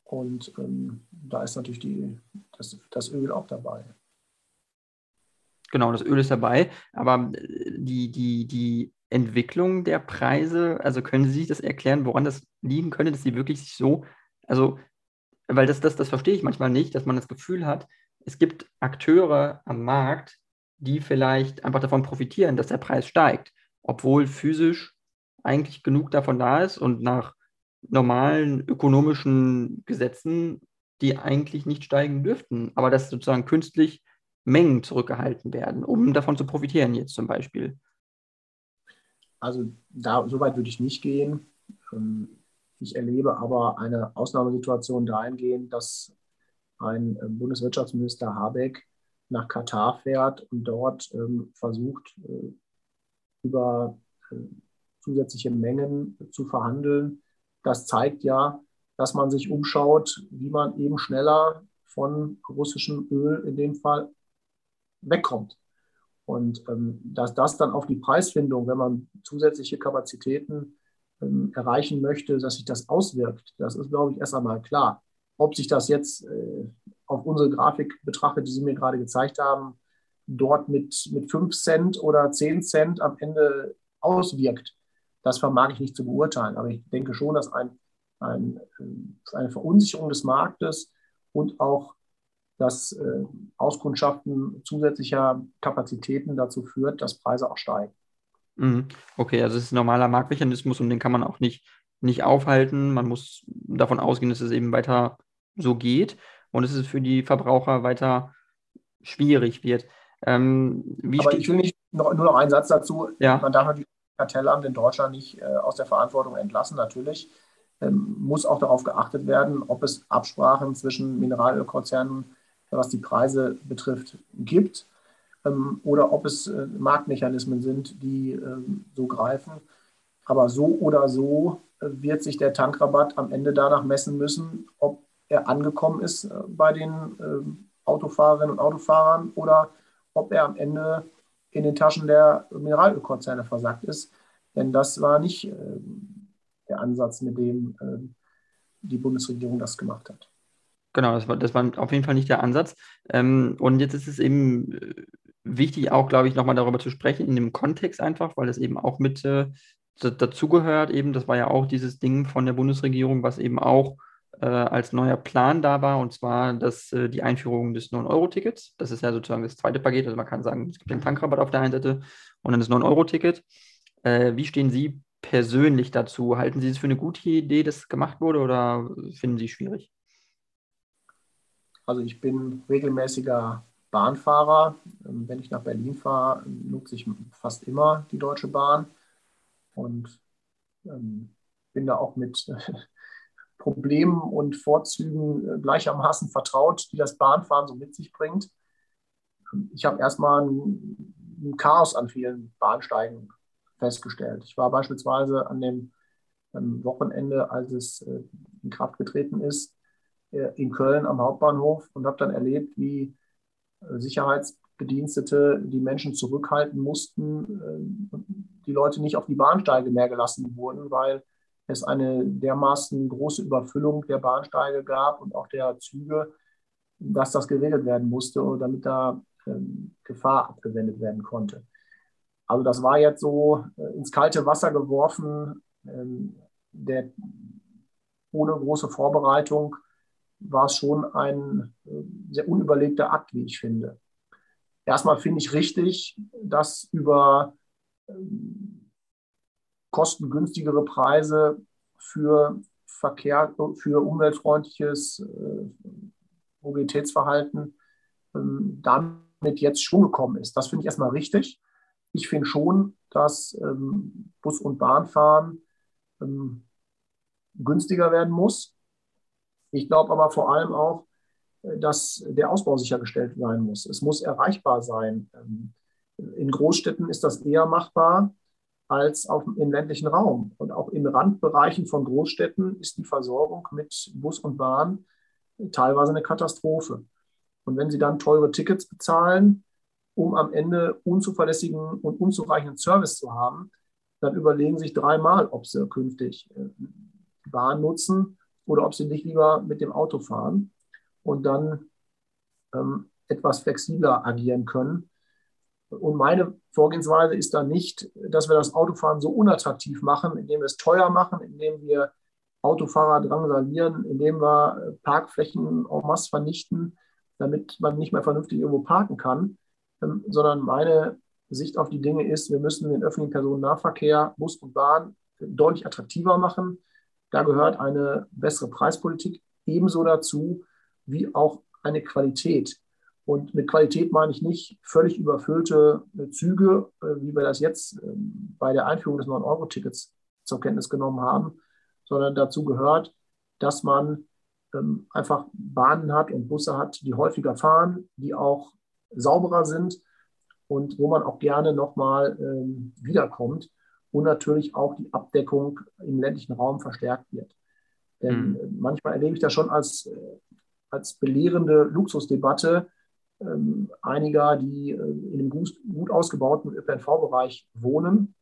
Und ähm, da ist natürlich die, das, das Öl auch dabei. Genau, das Öl ist dabei, aber äh, die, die, die Entwicklung der Preise, also können Sie sich das erklären, woran das liegen könnte, dass sie wirklich sich so, also, weil das, das, das verstehe ich manchmal nicht, dass man das Gefühl hat, es gibt Akteure am Markt, die vielleicht einfach davon profitieren, dass der Preis steigt, obwohl physisch eigentlich genug davon da ist und nach normalen ökonomischen Gesetzen, die eigentlich nicht steigen dürften, aber das sozusagen künstlich Mengen zurückgehalten werden, um davon zu profitieren jetzt zum Beispiel? Also da, so weit würde ich nicht gehen. Ähm, ich erlebe aber eine Ausnahmesituation dahingehend, dass ein äh, Bundeswirtschaftsminister Habeck nach Katar fährt und dort ähm, versucht, äh, über äh, zusätzliche Mengen zu verhandeln. Das zeigt ja, dass man sich umschaut, wie man eben schneller von russischem Öl in dem Fall wegkommt. Und ähm, dass das dann auf die Preisfindung, wenn man zusätzliche Kapazitäten ähm, erreichen möchte, dass sich das auswirkt, das ist, glaube ich, erst einmal klar. Ob sich das jetzt äh, auf unsere Grafik betrachtet, die Sie mir gerade gezeigt haben, dort mit, mit 5 Cent oder 10 Cent am Ende auswirkt, das vermag ich nicht zu beurteilen. Aber ich denke schon, dass ein, ein, äh, eine Verunsicherung des Marktes und auch dass äh, Auskundschaften zusätzlicher Kapazitäten dazu führt, dass Preise auch steigen. Mhm. Okay, also es ist ein normaler Marktmechanismus und den kann man auch nicht, nicht aufhalten. Man muss davon ausgehen, dass es eben weiter so geht und dass es für die Verbraucher weiter schwierig wird. Ähm, Aber ich will nicht noch, nur noch einen Satz dazu. Ja. Man darf natürlich das Kartellamt in Deutschland nicht äh, aus der Verantwortung entlassen, natürlich. Ähm, muss auch darauf geachtet werden, ob es Absprachen zwischen Mineralölkonzernen was die Preise betrifft, gibt ähm, oder ob es äh, Marktmechanismen sind, die ähm, so greifen. Aber so oder so äh, wird sich der Tankrabatt am Ende danach messen müssen, ob er angekommen ist äh, bei den ähm, Autofahrerinnen und Autofahrern oder ob er am Ende in den Taschen der Mineralölkonzerne versagt ist. Denn das war nicht der Ansatz, mit dem die Bundesregierung das gemacht hat. Genau, das war, das war auf jeden Fall nicht der Ansatz. Ähm, und jetzt ist es eben äh, wichtig, auch, glaube ich, nochmal darüber zu sprechen, in dem Kontext einfach, weil es eben auch mit äh, dazugehört, eben, das war ja auch dieses Ding von der Bundesregierung, was eben auch äh, als neuer Plan da war, und zwar das, äh, die Einführung des 9-Euro-Tickets. Das ist ja sozusagen das zweite Paket. Also man kann sagen, es gibt den Tankrabatt auf der einen Seite und dann das 9-Euro-Ticket. Äh, wie stehen Sie persönlich dazu? Halten Sie es für eine gute Idee, dass gemacht wurde, oder finden Sie es schwierig? Also ich bin regelmäßiger Bahnfahrer. Ähm, wenn ich nach Berlin fahre, nutze ich fast immer die Deutsche Bahn und ähm, bin da auch mit Problemen und Vorzügen äh, gleichermaßen vertraut, die das Bahnfahren so mit sich bringt. Ich habe erstmal ein, ein Chaos an vielen Bahnsteigen festgestellt. Ich war beispielsweise an dem Wochenende, als es äh, in Kraft getreten ist, in Köln am Hauptbahnhof und habe dann erlebt, wie Sicherheitsbedienstete die Menschen zurückhalten mussten, die Leute nicht auf die Bahnsteige mehr gelassen wurden, weil es eine dermaßen große Überfüllung der Bahnsteige gab und auch der Züge, dass das geregelt werden musste, damit da ähm, Gefahr abgewendet werden konnte. Also das war jetzt so äh, ins kalte Wasser geworfen, ähm, der, ohne große Vorbereitung war es schon ein äh, sehr unüberlegter Akt, wie ich finde. Erstmal finde ich richtig, dass über ähm, kostengünstigere Preise für Verkehr, für umweltfreundliches äh, Mobilitätsverhalten ähm, damit jetzt schon gekommen ist. Das finde ich erstmal richtig. Ich finde schon, dass ähm, Bus- und Bahnfahren günstiger werden muss. Ich glaube aber vor allem auch, äh, dass der Ausbau sichergestellt sein muss. Es muss erreichbar sein. Ähm, in Großstädten ist das eher machbar als auch im ländlichen Raum. Und auch in Randbereichen von Großstädten ist die Versorgung mit Bus und Bahn teilweise eine Katastrophe. Und wenn Sie dann teure Tickets bezahlen, um am Ende unzuverlässigen und unzureichenden Service zu haben, dann überlegen Sie sich dreimal, ob Sie künftig äh, Bahn nutzen oder ob Sie nicht lieber mit dem Auto fahren und dann ähm, etwas flexibler agieren können und meine Vorgehensweise ist dann nicht, dass wir das Autofahren so unattraktiv machen, indem wir es teuer machen, indem wir Autofahrer drangsalieren, indem wir äh, Parkflächen en masse vernichten, damit man nicht mehr vernünftig irgendwo parken kann, ähm, sondern meine Sicht auf die Dinge ist, wir müssen den öffentlichen Personennahverkehr, Bus und Bahn deutlich attraktiver machen. Da gehört eine bessere Preispolitik ebenso dazu wie auch eine Qualität. Und mit Qualität meine ich nicht völlig überfüllte äh, Züge, äh, wie wir das jetzt ähm, bei der Einführung des 9-Euro-Tickets zur Kenntnis genommen haben, sondern dazu gehört, dass man ähm, einfach Bahnen hat und Busse hat, die häufiger fahren, die auch sauberer sind und wo man auch gerne nochmal ähm, wiederkommt und natürlich auch die Abdeckung im ländlichen Raum verstärkt wird. Denn mhm. manchmal erlebe ich das schon als, äh, als belehrende Luxusdebatte, ähm, einiger, die äh, in einem gut, gut ausgebauten ÖPNV-Bereich wohnen,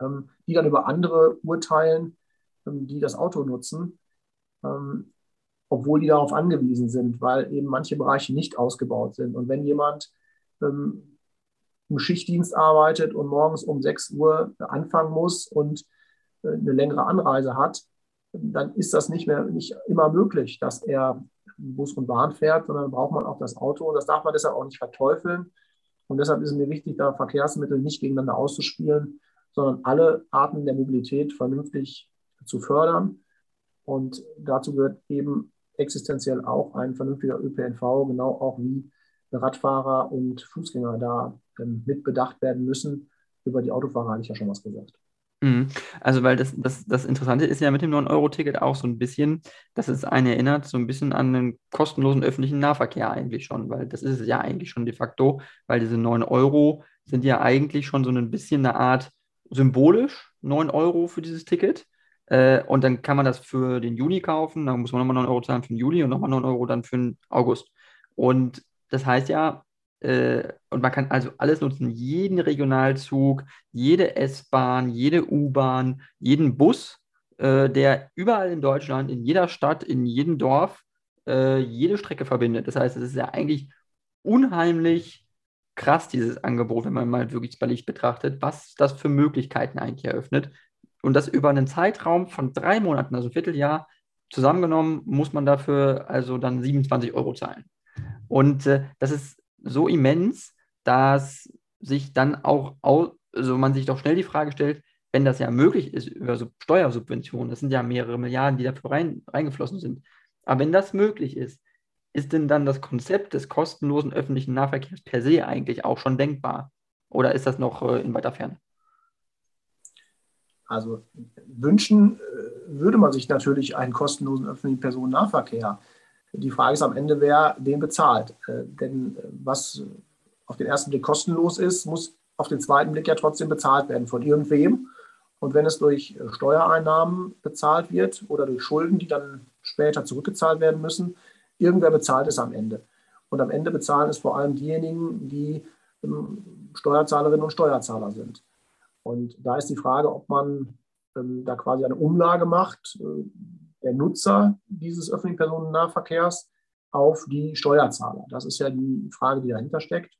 ähm, die dann über andere urteilen, ähm, die das Auto nutzen, ähm, obwohl die darauf angewiesen sind, weil eben manche Bereiche nicht ausgebaut sind. Und wenn jemand ähm, im Schichtdienst arbeitet und morgens um 6 Uhr anfangen muss und äh, eine längere Anreise hat, dann ist das nicht mehr nicht immer möglich, dass er Bus und Bahn fährt, sondern braucht man auch das Auto. Und das darf man deshalb auch nicht verteufeln. Und deshalb ist es mir wichtig, da Verkehrsmittel nicht gegeneinander auszuspielen, sondern alle Arten der Mobilität vernünftig zu fördern. Und dazu gehört eben existenziell auch ein vernünftiger ÖPNV, genau auch wie Radfahrer und Fußgänger da mit bedacht werden müssen. Über die Autofahrer hatte ich ja schon was gesagt. Mhm. Also, weil das, das, das Interessante ist ja mit dem 9-Euro-Ticket auch so ein bisschen, dass es einen erinnert, so ein bisschen an den kostenlosen öffentlichen Nahverkehr eigentlich schon, weil das ist es ja eigentlich schon de facto, weil diese 9 Euro sind ja eigentlich schon so ein bisschen eine Art symbolisch, 9 Euro für dieses Ticket. Äh, und dann kann man das für den Juni kaufen, dann muss man nochmal 9 Euro zahlen für den Juli und nochmal 9 Euro dann für den August. Und das heißt ja, äh, und man kann also alles nutzen, jeden Regionalzug, jede S-Bahn, jede U-Bahn, jeden Bus, äh, der überall in Deutschland, in jeder Stadt, in jedem Dorf äh, jede Strecke verbindet. Das heißt, es ist ja eigentlich unheimlich krass, dieses Angebot, wenn man mal wirklich das Licht betrachtet, was das für Möglichkeiten eigentlich eröffnet. Und das über einen Zeitraum von drei Monaten, also ein Vierteljahr, zusammengenommen muss man dafür also dann 27 Euro zahlen. Und äh, das ist so immens, dass sich dann auch, also man sich doch schnell die Frage stellt, wenn das ja möglich ist über Steuersubventionen, das sind ja mehrere Milliarden, die dafür rein, reingeflossen sind. Aber wenn das möglich ist, ist denn dann das Konzept des kostenlosen öffentlichen Nahverkehrs per se eigentlich auch schon denkbar? Oder ist das noch äh, in weiter Ferne? Also wünschen äh, würde man sich natürlich einen kostenlosen öffentlichen Personennahverkehr. Die Frage ist am Ende, wer den bezahlt. Äh, denn äh, was auf den ersten Blick kostenlos ist, muss auf den zweiten Blick ja trotzdem bezahlt werden von irgendwem. Und wenn es durch Steuereinnahmen bezahlt wird oder durch Schulden, die dann später zurückgezahlt werden müssen, irgendwer bezahlt es am Ende. Und am Ende bezahlen es vor allem diejenigen, die ähm, Steuerzahlerinnen und Steuerzahler sind. Und da ist die Frage, ob man ähm, da quasi eine Umlage macht, äh, der Nutzer dieses öffentlichen Personennahverkehrs auf die Steuerzahler. Das ist ja die Frage, die dahinter steckt.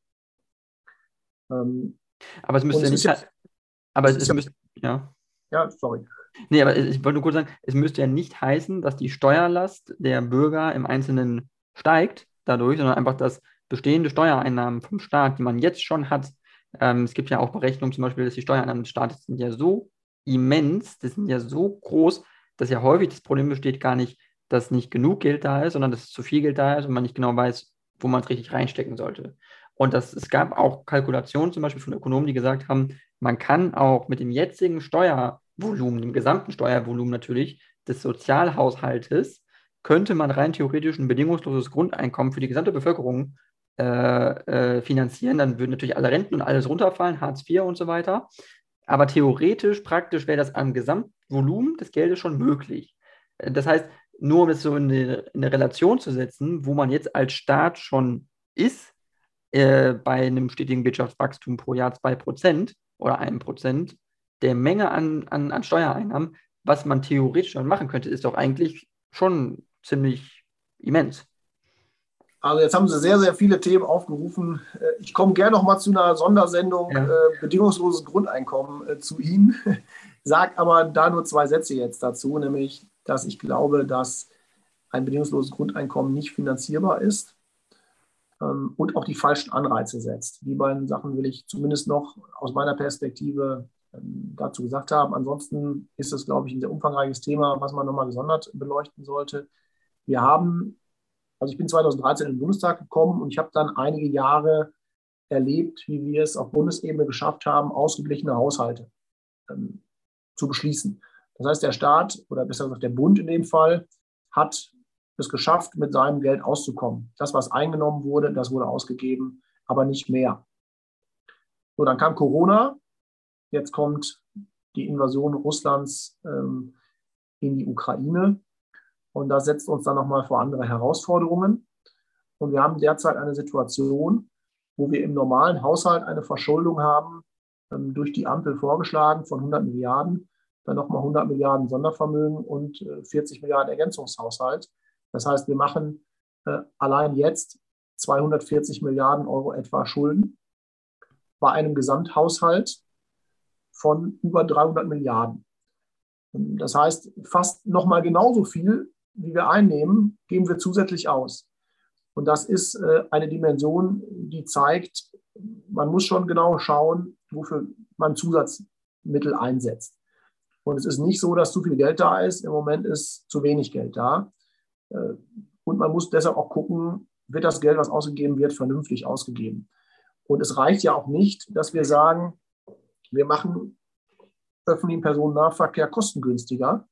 Ähm, aber es müsste ja nicht. Ja, aber es, es, es müsste, ja. Ja, sorry. Nee, aber ich wollte nur kurz sagen, es müsste ja nicht heißen, dass die Steuerlast der Bürger im Einzelnen steigt dadurch, sondern einfach, dass bestehende Steuereinnahmen vom Staat, die man jetzt schon hat, ähm, es gibt ja auch Berechnungen zum Beispiel, dass die Steuereinnahmen des Staates sind ja so immens, das sind ja so groß, dass ja häufig das Problem besteht gar nicht, dass nicht genug Geld da ist, sondern dass zu viel Geld da ist und man nicht genau weiß, wo man es richtig reinstecken sollte. Und das, es gab auch Kalkulationen zum Beispiel von Ökonomen, die gesagt haben, man kann auch mit dem jetzigen Steuervolumen, dem gesamten Steuervolumen natürlich des Sozialhaushaltes, könnte man rein theoretisch ein bedingungsloses Grundeinkommen für die gesamte Bevölkerung äh, äh, finanzieren. Dann würden natürlich alle Renten und alles runterfallen, Hartz IV und so weiter. Aber theoretisch, praktisch wäre das am Gesamtvolumen des Geldes schon möglich. Äh, das heißt, nur um es so in eine, in eine Relation zu setzen, wo man jetzt als Staat schon ist, äh, bei einem stetigen Wirtschaftswachstum pro Jahr 2% oder 1% der Menge an, an, an Steuereinnahmen, was man theoretisch schon machen könnte, ist doch eigentlich schon ziemlich immens. Also jetzt haben Sie sehr, sehr viele Themen aufgerufen. Äh, ich komme gerne noch mal zu einer Sondersendung ja. äh, bedingungsloses Grundeinkommen äh, zu Ihnen. Sag aber da nur zwei Sätze jetzt dazu, nämlich, dass ich glaube, dass ein bedingungsloses Grundeinkommen nicht finanzierbar ist ähm, und auch die falschen Anreize setzt. Die beiden Sachen will ich zumindest noch aus meiner Perspektive ähm, dazu gesagt haben. Ansonsten ist es, glaube ich, ein sehr umfangreiches Thema, was man nochmal gesondert beleuchten sollte. Wir haben, also ich bin 2013 in den Bundestag gekommen und ich habe dann einige Jahre erlebt, wie wir es auf Bundesebene geschafft haben, ausgeglichene Haushalte ähm, zu beschließen. Das heißt, der Staat oder besser gesagt der Bund in dem Fall hat es geschafft, mit seinem Geld auszukommen. Das, was eingenommen wurde, das wurde ausgegeben, aber nicht mehr. So, dann kam Corona. Jetzt kommt die Invasion Russlands ähm, in die Ukraine. Und das setzt uns dann nochmal vor andere Herausforderungen. Und wir haben derzeit eine Situation, wo wir im normalen Haushalt eine Verschuldung haben, ähm, durch die Ampel vorgeschlagen von 100 Milliarden, dann nochmal 100 Milliarden Sondervermögen und äh, 40 Milliarden Ergänzungshaushalt. Das heißt, wir machen äh, allein jetzt 240 Milliarden Euro etwa Schulden bei einem Gesamthaushalt von über 300 Milliarden. Das heißt, fast nochmal genauso viel, wie wir einnehmen, geben wir zusätzlich aus. Und das ist äh, eine Dimension, die zeigt, man muss schon genau schauen, wofür man Zusatzmittel einsetzt. Und es ist nicht so, dass zu viel Geld da ist. Im Moment ist zu wenig Geld da. Äh, und man muss deshalb auch gucken, wird das Geld, was ausgegeben wird, vernünftig ausgegeben. Und es reicht ja auch nicht, dass wir sagen, wir machen öffentlichen Personennahverkehr kostengünstiger,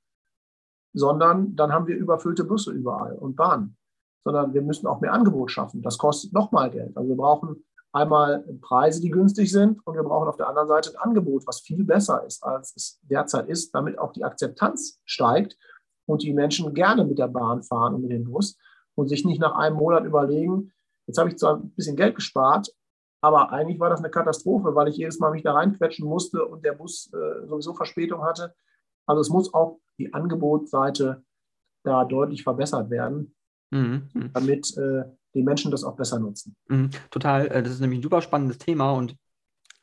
sondern dann haben wir überfüllte Busse überall und Bahnen. Sondern wir müssen auch mehr Angebot schaffen. Das kostet nochmal Geld. Also wir brauchen einmal Preise, die günstig sind und wir brauchen auf der anderen Seite ein Angebot, was viel besser ist, als es derzeit ist, damit auch die Akzeptanz steigt und die Menschen gerne mit der Bahn fahren und mit dem Bus und sich nicht nach einem Monat überlegen, jetzt habe ich zwar ein bisschen Geld gespart, Aber eigentlich war das eine Katastrophe, weil ich jedes Mal mich da reinquetschen musste und der Bus äh, sowieso Verspätung hatte. Also es muss auch die Angebotsseite da deutlich verbessert werden, mhm. damit äh, die Menschen das auch besser nutzen. Mhm. Total, äh, das ist nämlich ein super spannendes Thema und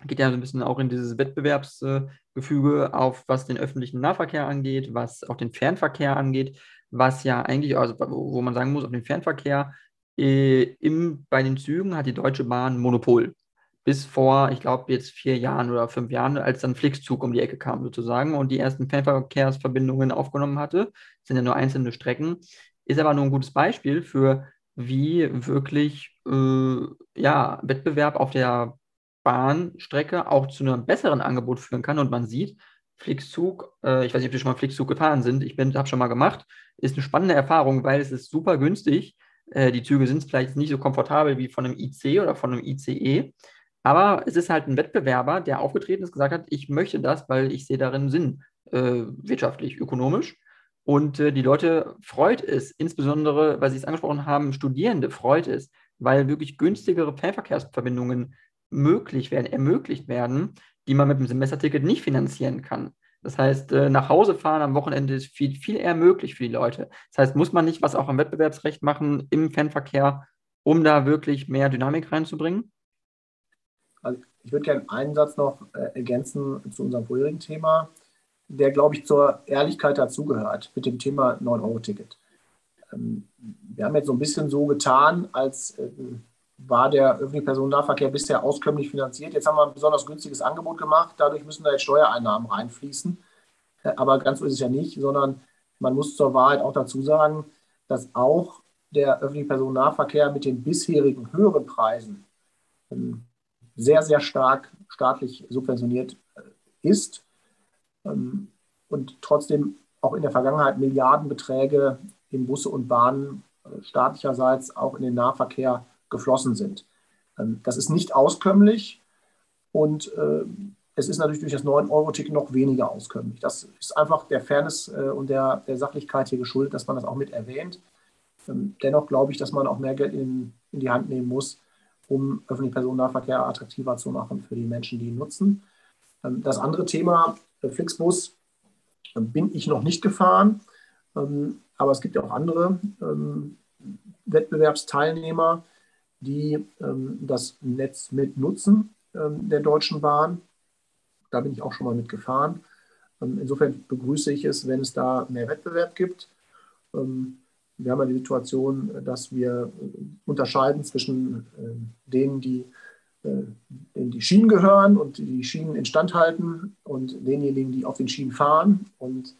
geht ja so ein bisschen auch in dieses Wettbewerbsgefüge auf, was den öffentlichen Nahverkehr angeht, was auch den Fernverkehr angeht, was ja eigentlich, also wo man sagen muss, auf den Fernverkehr äh, im, bei den Zügen hat die Deutsche Bahn Monopol. Bis vor, ich glaube, jetzt vier Jahren oder fünf Jahren, als dann Flixzug um die Ecke kam sozusagen und die ersten Fernverkehrsverbindungen aufgenommen hatte, das sind ja nur einzelne Strecken, ist aber nur ein gutes Beispiel für, wie wirklich äh, ja, Wettbewerb auf der Bahnstrecke auch zu einem besseren Angebot führen kann. Und man sieht, Flixzug, äh, ich weiß nicht, ob Sie schon mal Flixzug gefahren sind, ich habe schon mal gemacht, ist eine spannende Erfahrung, weil es ist super günstig. Äh, die Züge sind vielleicht nicht so komfortabel wie von einem IC oder von einem ICE, aber es ist halt ein Wettbewerber, der aufgetreten ist, gesagt hat, ich möchte das, weil ich sehe darin Sinn, äh, wirtschaftlich, ökonomisch. Und äh, die Leute freut es, insbesondere, weil Sie es angesprochen haben, Studierende freut es, weil wirklich günstigere Fernverkehrsverbindungen möglich werden, ermöglicht werden, die man mit dem Semesterticket nicht finanzieren kann. Das heißt, äh, nach Hause fahren am Wochenende ist viel, viel eher möglich für die Leute. Das heißt, muss man nicht was auch am Wettbewerbsrecht machen im Fernverkehr, um da wirklich mehr Dynamik reinzubringen? Also ich würde gerne einen Satz noch äh, ergänzen zu unserem vorherigen Thema, der, glaube ich, zur Ehrlichkeit dazugehört mit dem Thema 9-Euro-Ticket. Ähm, wir haben jetzt so ein bisschen so getan, als äh, war der öffentliche Personennahverkehr bisher auskömmlich finanziert. Jetzt haben wir ein besonders günstiges Angebot gemacht. Dadurch müssen da jetzt Steuereinnahmen reinfließen. Äh, aber ganz so ist es ja nicht, sondern man muss zur Wahrheit auch dazu sagen, dass auch der öffentliche Personennahverkehr mit den bisherigen höheren Preisen ähm, sehr, sehr stark staatlich subventioniert äh, ist ähm, und trotzdem auch in der Vergangenheit Milliardenbeträge in Busse und Bahnen äh, staatlicherseits auch in den Nahverkehr geflossen sind. Ähm, das ist nicht auskömmlich und äh, es ist natürlich durch das 9-Euro-Ticket noch weniger auskömmlich. Das ist einfach der Fairness und der, der Sachlichkeit hier geschuldet, dass man das auch mit erwähnt. Ähm, dennoch glaube ich, dass man auch mehr Geld in, in die Hand nehmen muss, um öffentlichen Personennahverkehr attraktiver zu machen für die Menschen, die ihn nutzen. Ähm, das andere Thema, äh, Flixbus, bin ich noch nicht gefahren, aber es gibt ja auch andere Wettbewerbsteilnehmer, die ähm, das Netz mitnutzen ähm, der Deutschen Bahn. Da bin ich auch schon mal mitgefahren. Ähm, insofern begrüße ich es, wenn es da mehr Wettbewerb gibt. Ähm, wir haben ja die Situation, dass wir äh, unterscheiden zwischen äh, denen, die, äh, denen die Schienen gehören und die Schienen instand halten und denjenigen, die auf den Schienen fahren. Und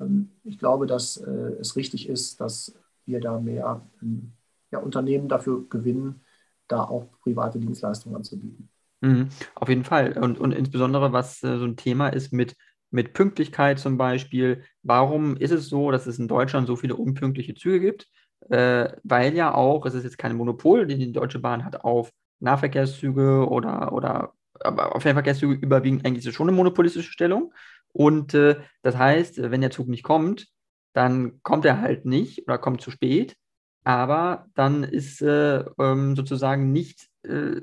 ähm, ich glaube, dass äh, es richtig ist, dass wir da mehr ähm, ja, Unternehmen dafür gewinnen, da auch private Dienstleistungen anzubieten. Mhm, auf jeden Fall. Und, und insbesondere, was äh, so ein Thema ist mit, mit Pünktlichkeit zum Beispiel. Warum ist es so, dass es in Deutschland so viele unpünktliche Züge gibt? Äh, weil ja auch, es ist jetzt kein Monopol, den die Deutsche Bahn hat auf Nahverkehrszüge oder, oder aber auf Fernverkehrszüge überwiegend eigentlich ist es schon eine monopolistische Stellung. Und äh, das heißt, wenn der Zug nicht kommt, dann kommt er halt nicht oder kommt zu spät aber dann ist äh, ähm, sozusagen nicht, äh,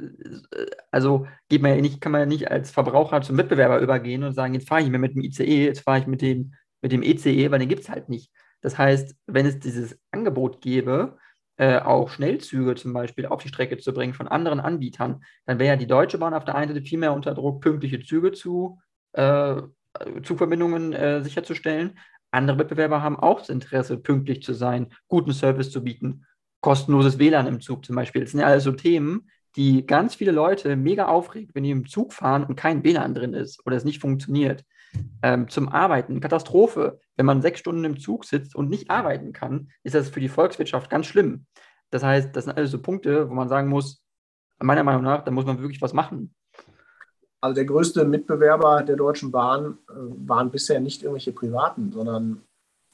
also geht man ja nicht, kann man ja nicht als Verbraucher zum Wettbewerber übergehen und sagen, jetzt fahre ich mir mit dem ICE, jetzt fahre ich mit dem, mit dem ECE, weil den gibt es halt nicht. Das heißt, wenn es dieses Angebot gäbe, äh, auch Schnellzüge zum Beispiel auf die Strecke zu bringen von anderen Anbietern, dann wäre ja die Deutsche Bahn auf der einen Seite viel mehr unter Druck, pünktliche Züge zu, äh, Zugverbindungen äh, sicherzustellen. Andere Wettbewerber haben auch das Interesse, pünktlich zu sein, guten Service zu bieten, kostenloses WLAN im Zug zum Beispiel. Das sind ja alles so Themen, die ganz viele Leute mega aufregt, wenn die im Zug fahren und kein WLAN drin ist oder es nicht funktioniert. Ähm, zum Arbeiten, Katastrophe. Wenn man sechs Stunden im Zug sitzt und nicht arbeiten kann, ist das für die Volkswirtschaft ganz schlimm. Das heißt, das sind alles so Punkte, wo man sagen muss, meiner Meinung nach, da muss man wirklich was machen. Also der größte Mitbewerber der Deutschen Bahn äh, waren bisher nicht irgendwelche Privaten, sondern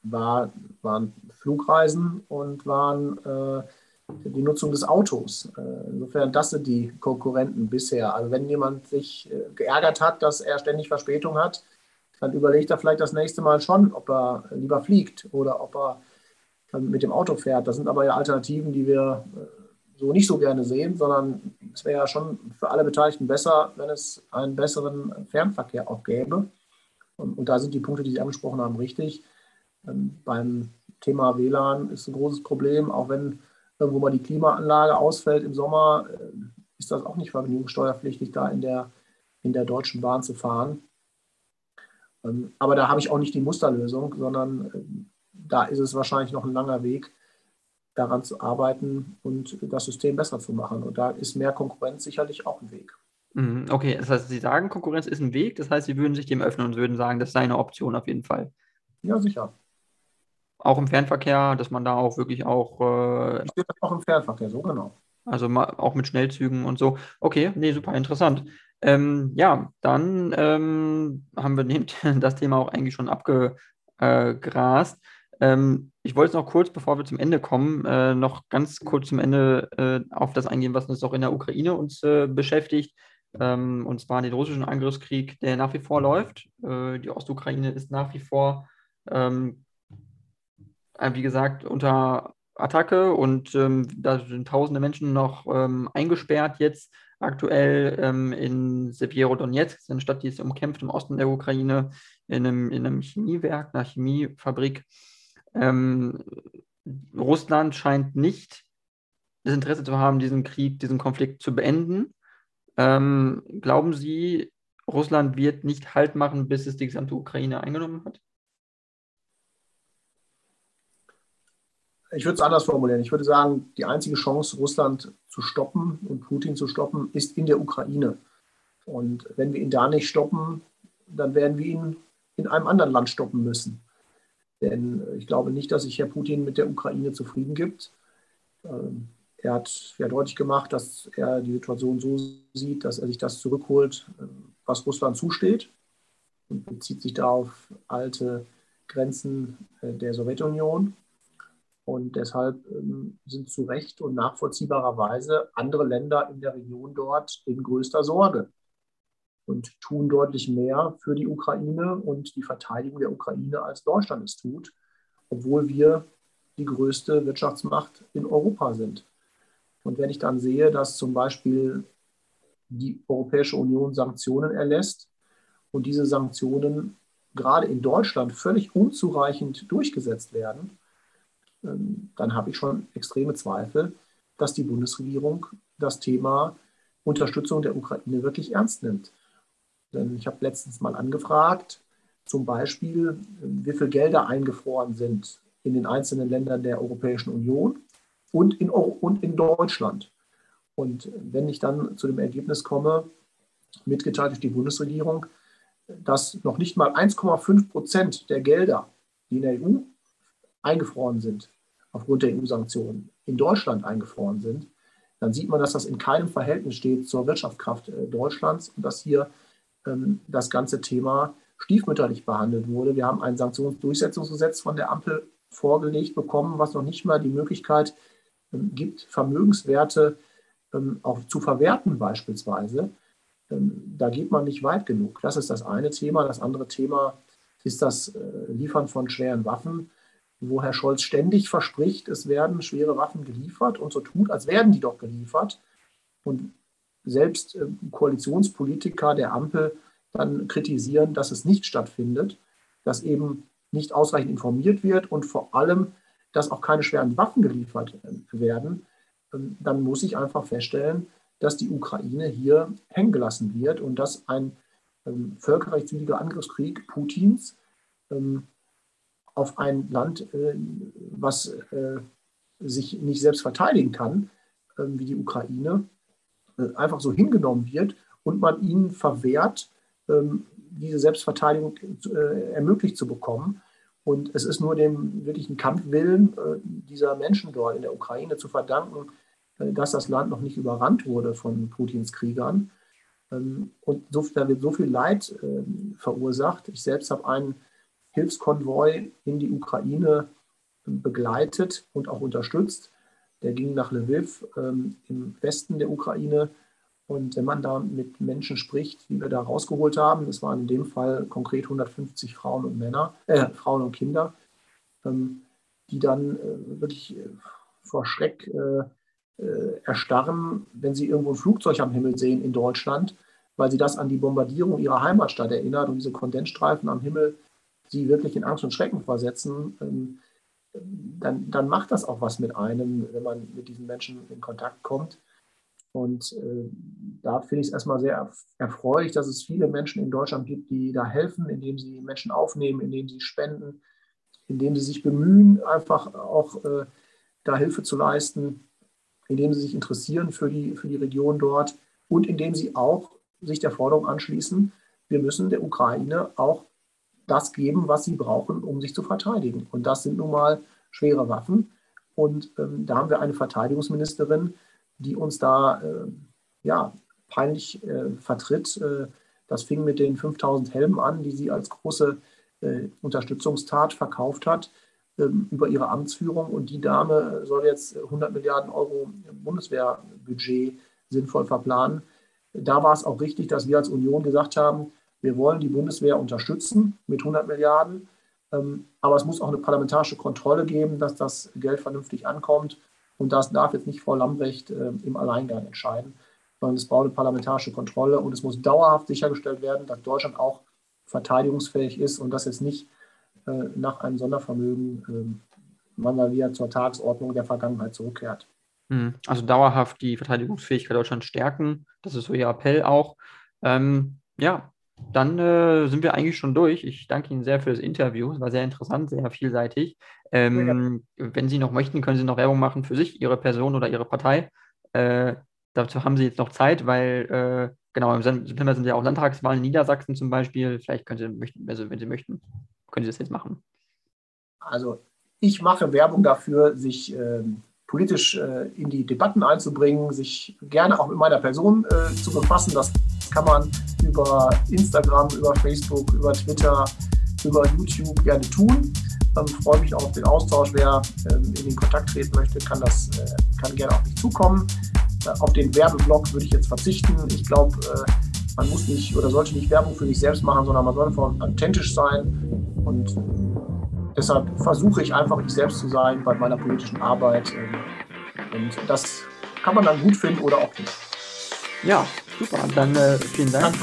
war, waren Flugreisen und waren äh, die Nutzung des Autos. Äh, insofern, das sind die Konkurrenten bisher. Also wenn jemand sich äh, geärgert hat, dass er ständig Verspätung hat, dann überlegt er vielleicht das nächste Mal schon, ob er lieber fliegt oder ob er mit dem Auto fährt. Das sind aber ja Alternativen, die wir äh, so nicht so gerne sehen, sondern es wäre ja schon für alle Beteiligten besser, wenn es einen besseren Fernverkehr auch gäbe. Und, und da sind die Punkte, die Sie angesprochen haben, richtig. Ähm, beim Thema WLAN ist ein großes Problem, auch wenn irgendwo mal die Klimaanlage ausfällt im Sommer, äh, ist das auch nicht vergnügungssteuerpflichtig, da in der, in der Deutschen Bahn zu fahren. Ähm, aber da habe ich auch nicht die Musterlösung, sondern ähm, da ist es wahrscheinlich noch ein langer Weg, daran zu arbeiten und das System besser zu machen. Und da ist mehr Konkurrenz sicherlich auch ein Weg. Mhm, okay, das heißt, Sie sagen, Konkurrenz ist ein Weg, das heißt, Sie würden sich dem öffnen und würden sagen, das sei eine Option auf jeden Fall. Ja, sicher. Auch im Fernverkehr, dass man da auch wirklich auch. Äh, ich sehe das auch im Fernverkehr, so genau. Also auch mit Schnellzügen und so. Okay, nee, super interessant. Ähm, ja, dann ähm, haben wir das Thema auch eigentlich schon abgegrast. Ähm, ich wollte noch kurz, bevor wir zum Ende kommen, äh, noch ganz kurz zum Ende äh, auf das eingehen, was uns auch in der Ukraine uns äh, beschäftigt. Ähm, und zwar den russischen Angriffskrieg, der nach wie vor läuft. Äh, die Ostukraine ist nach wie vor, ähm, wie gesagt, unter Attacke und ähm, da sind tausende Menschen noch ähm, eingesperrt jetzt aktuell ähm, in Sevierodonetsk, eine Stadt, die ist umkämpft im Osten der Ukraine, in einem, in einem Chemiewerk, einer Chemiefabrik. Ähm, Russland scheint nicht das Interesse zu haben, diesen Krieg, diesen Konflikt zu beenden. Ähm, glauben Sie, Russland wird nicht Halt machen, bis es die gesamte Ukraine eingenommen hat? ich würde es anders formulieren. Ich würde sagen, die einzige Chance, Russland zu stoppen und Putin zu stoppen, ist in der Ukraine. Und wenn wir ihn da nicht stoppen, dann werden wir ihn in einem anderen Land stoppen müssen. Denn ich glaube nicht, dass sich Herr Putin mit der Ukraine zufrieden gibt. Ähm, er hat ja deutlich gemacht, dass er die Situation so sieht, dass er sich das zurückholt, äh, was Russland zusteht und bezieht sich da auf alte Grenzen äh, der Sowjetunion. Und deshalb ähm, sind zu Recht und nachvollziehbarerweise andere Länder in der Region dort in größter Sorge und tun deutlich mehr für die Ukraine und die Verteidigung der Ukraine, als Deutschland es tut, obwohl wir die größte Wirtschaftsmacht in Europa sind. Und wenn ich dann sehe, dass zum Beispiel die Europäische Union Sanktionen erlässt und diese Sanktionen gerade in Deutschland völlig unzureichend durchgesetzt werden, ähm, dann habe ich schon extreme Zweifel, dass die Bundesregierung das Thema Unterstützung der Ukraine wirklich ernst nimmt. Denn ich habe letztens mal angefragt, zum Beispiel, wie viel Gelder eingefroren sind in den einzelnen Ländern der Europäischen Union und in, und in Deutschland. Und wenn ich dann zu dem Ergebnis komme, mitgeteilt durch die Bundesregierung, dass noch nicht mal 1,5 Prozent der Gelder, die in der EU eingefroren sind, aufgrund der EU-Sanktionen in Deutschland eingefroren sind, dann sieht man, dass das in keinem Verhältnis steht zur Wirtschaftskraft äh, Deutschlands und dass hier das ganze Thema stiefmütterlich behandelt wurde. Wir haben ein Sanktionsdurchsetzungsgesetz von der Ampel vorgelegt bekommen, was noch nicht mal die Möglichkeit ähm, gibt, Vermögenswerte ähm, auch zu verwerten beispielsweise. Ähm, da geht man nicht weit genug. Das ist das eine Thema. Das andere Thema ist das äh, Liefern von schweren Waffen wo Herr Scholz ständig verspricht, es werden schwere Waffen geliefert und so tut, als werden die doch geliefert. Und selbst äh, Koalitionspolitiker der Ampel dann kritisieren, dass es nicht stattfindet, dass eben nicht ausreichend informiert wird und vor allem, dass auch keine schweren Waffen geliefert äh, werden, ähm, dann muss ich einfach feststellen, dass die Ukraine hier hängen gelassen wird und dass ein ähm, völkerrechtswidriger Angriffskrieg Putins ähm, auf ein Land, äh, was sich nicht selbst verteidigen kann, wie die Ukraine, einfach so hingenommen wird und man ihnen verwehrt, ähm, diese Selbstverteidigung ermöglicht zu bekommen. Und es ist nur dem wirklichen Kampfwillen dieser Menschen dort in der Ukraine zu verdanken, dass das Land noch nicht überrannt wurde von Putins Kriegern. Ähm, und so, da wird so viel Leid verursacht. Ich selbst habe einen Hilfskonvoi in die Ukraine begleitet und auch unterstützt. Der ging nach Lviv ähm, im Westen der Ukraine. Und wenn man da mit Menschen spricht, die wir da rausgeholt haben, das waren in dem Fall konkret 150 Frauen und Männer, äh, Frauen und Kinder, ähm, die dann äh, wirklich äh, vor Schreck äh, äh, erstarren, wenn sie irgendwo ein Flugzeug am Himmel sehen in Deutschland, weil sie das an die Bombardierung ihrer Heimatstadt erinnert und diese Kondensstreifen am Himmel sie wirklich in Angst und Schrecken versetzen, ähm, dann, dann macht das auch was mit einem, wenn man mit diesen Menschen in Kontakt kommt. Und äh, da finde ich es erstmal sehr erfreulich, dass es viele Menschen in Deutschland gibt, die da helfen, indem sie Menschen aufnehmen, indem sie spenden, indem sie sich bemühen, einfach auch äh, da Hilfe zu leisten, indem sie sich interessieren für die, für die Region dort und indem sie auch sich der Forderung anschließen, wir müssen der Ukraine auch das geben, was sie brauchen, um sich zu verteidigen. Und das sind nun mal schwere Waffen. Und ähm, da haben wir eine Verteidigungsministerin, die uns da äh, ja, peinlich äh, vertritt. Äh, das fing mit den 5000 Helmen an, die sie als große äh, Unterstützungstat verkauft hat ähm, über ihre Amtsführung. Und die Dame soll jetzt 100 Milliarden Euro Bundeswehrbudget sinnvoll verplanen. Da war es auch richtig, dass wir als Union gesagt haben, wir wollen die Bundeswehr unterstützen mit 100 Milliarden, ähm, aber es muss auch eine parlamentarische Kontrolle geben, dass das Geld vernünftig ankommt. Und das darf jetzt nicht Frau Lambrecht ähm, im Alleingang entscheiden, sondern es braucht eine parlamentarische Kontrolle und es muss dauerhaft sichergestellt werden, dass Deutschland auch verteidigungsfähig ist und das jetzt nicht äh, nach einem Sondervermögen ähm, man mal wieder zur Tagesordnung der Vergangenheit zurückkehrt. Hm, also dauerhaft die Verteidigungsfähigkeit Deutschlands stärken, das ist so Ihr Appell auch. Ähm, ja, dann äh, sind wir eigentlich schon durch. Ich danke Ihnen sehr für das Interview. Es war sehr interessant, sehr vielseitig. Ähm, ja. Wenn Sie noch möchten, können Sie noch Werbung machen für sich, Ihre Person oder Ihre Partei. Äh, dazu haben Sie jetzt noch Zeit, weil äh, genau im September sind ja auch Landtagswahlen in Niedersachsen zum Beispiel. Vielleicht können Sie, möchten, also wenn Sie möchten, können Sie das jetzt machen. Also ich mache Werbung dafür, sich ähm, politisch äh, in die Debatten einzubringen, sich gerne auch mit meiner Person äh, zu befassen. Das kann man über Instagram, über Facebook, über Twitter, über YouTube gerne tun. Ähm, freue mich auch auf den Austausch. Wer ähm, in den Kontakt treten möchte, kann, das, äh, kann gerne auf mich zukommen. Äh, auf den Werbeblock würde ich jetzt verzichten. Ich glaube, äh, man muss nicht oder sollte nicht Werbung für sich selbst machen, sondern man sollte authentisch sein. Und deshalb versuche ich einfach, ich selbst zu sein bei meiner politischen Arbeit. Ähm, und das kann man dann gut finden oder auch nicht. Ja, super. Dann äh, vielen Dank.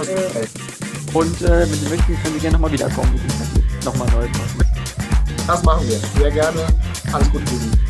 Und äh, wenn Sie möchten, können Sie gerne nochmal wiederkommen. Nochmal neu. Das machen wir. Sehr gerne. Alles Gute für Sie.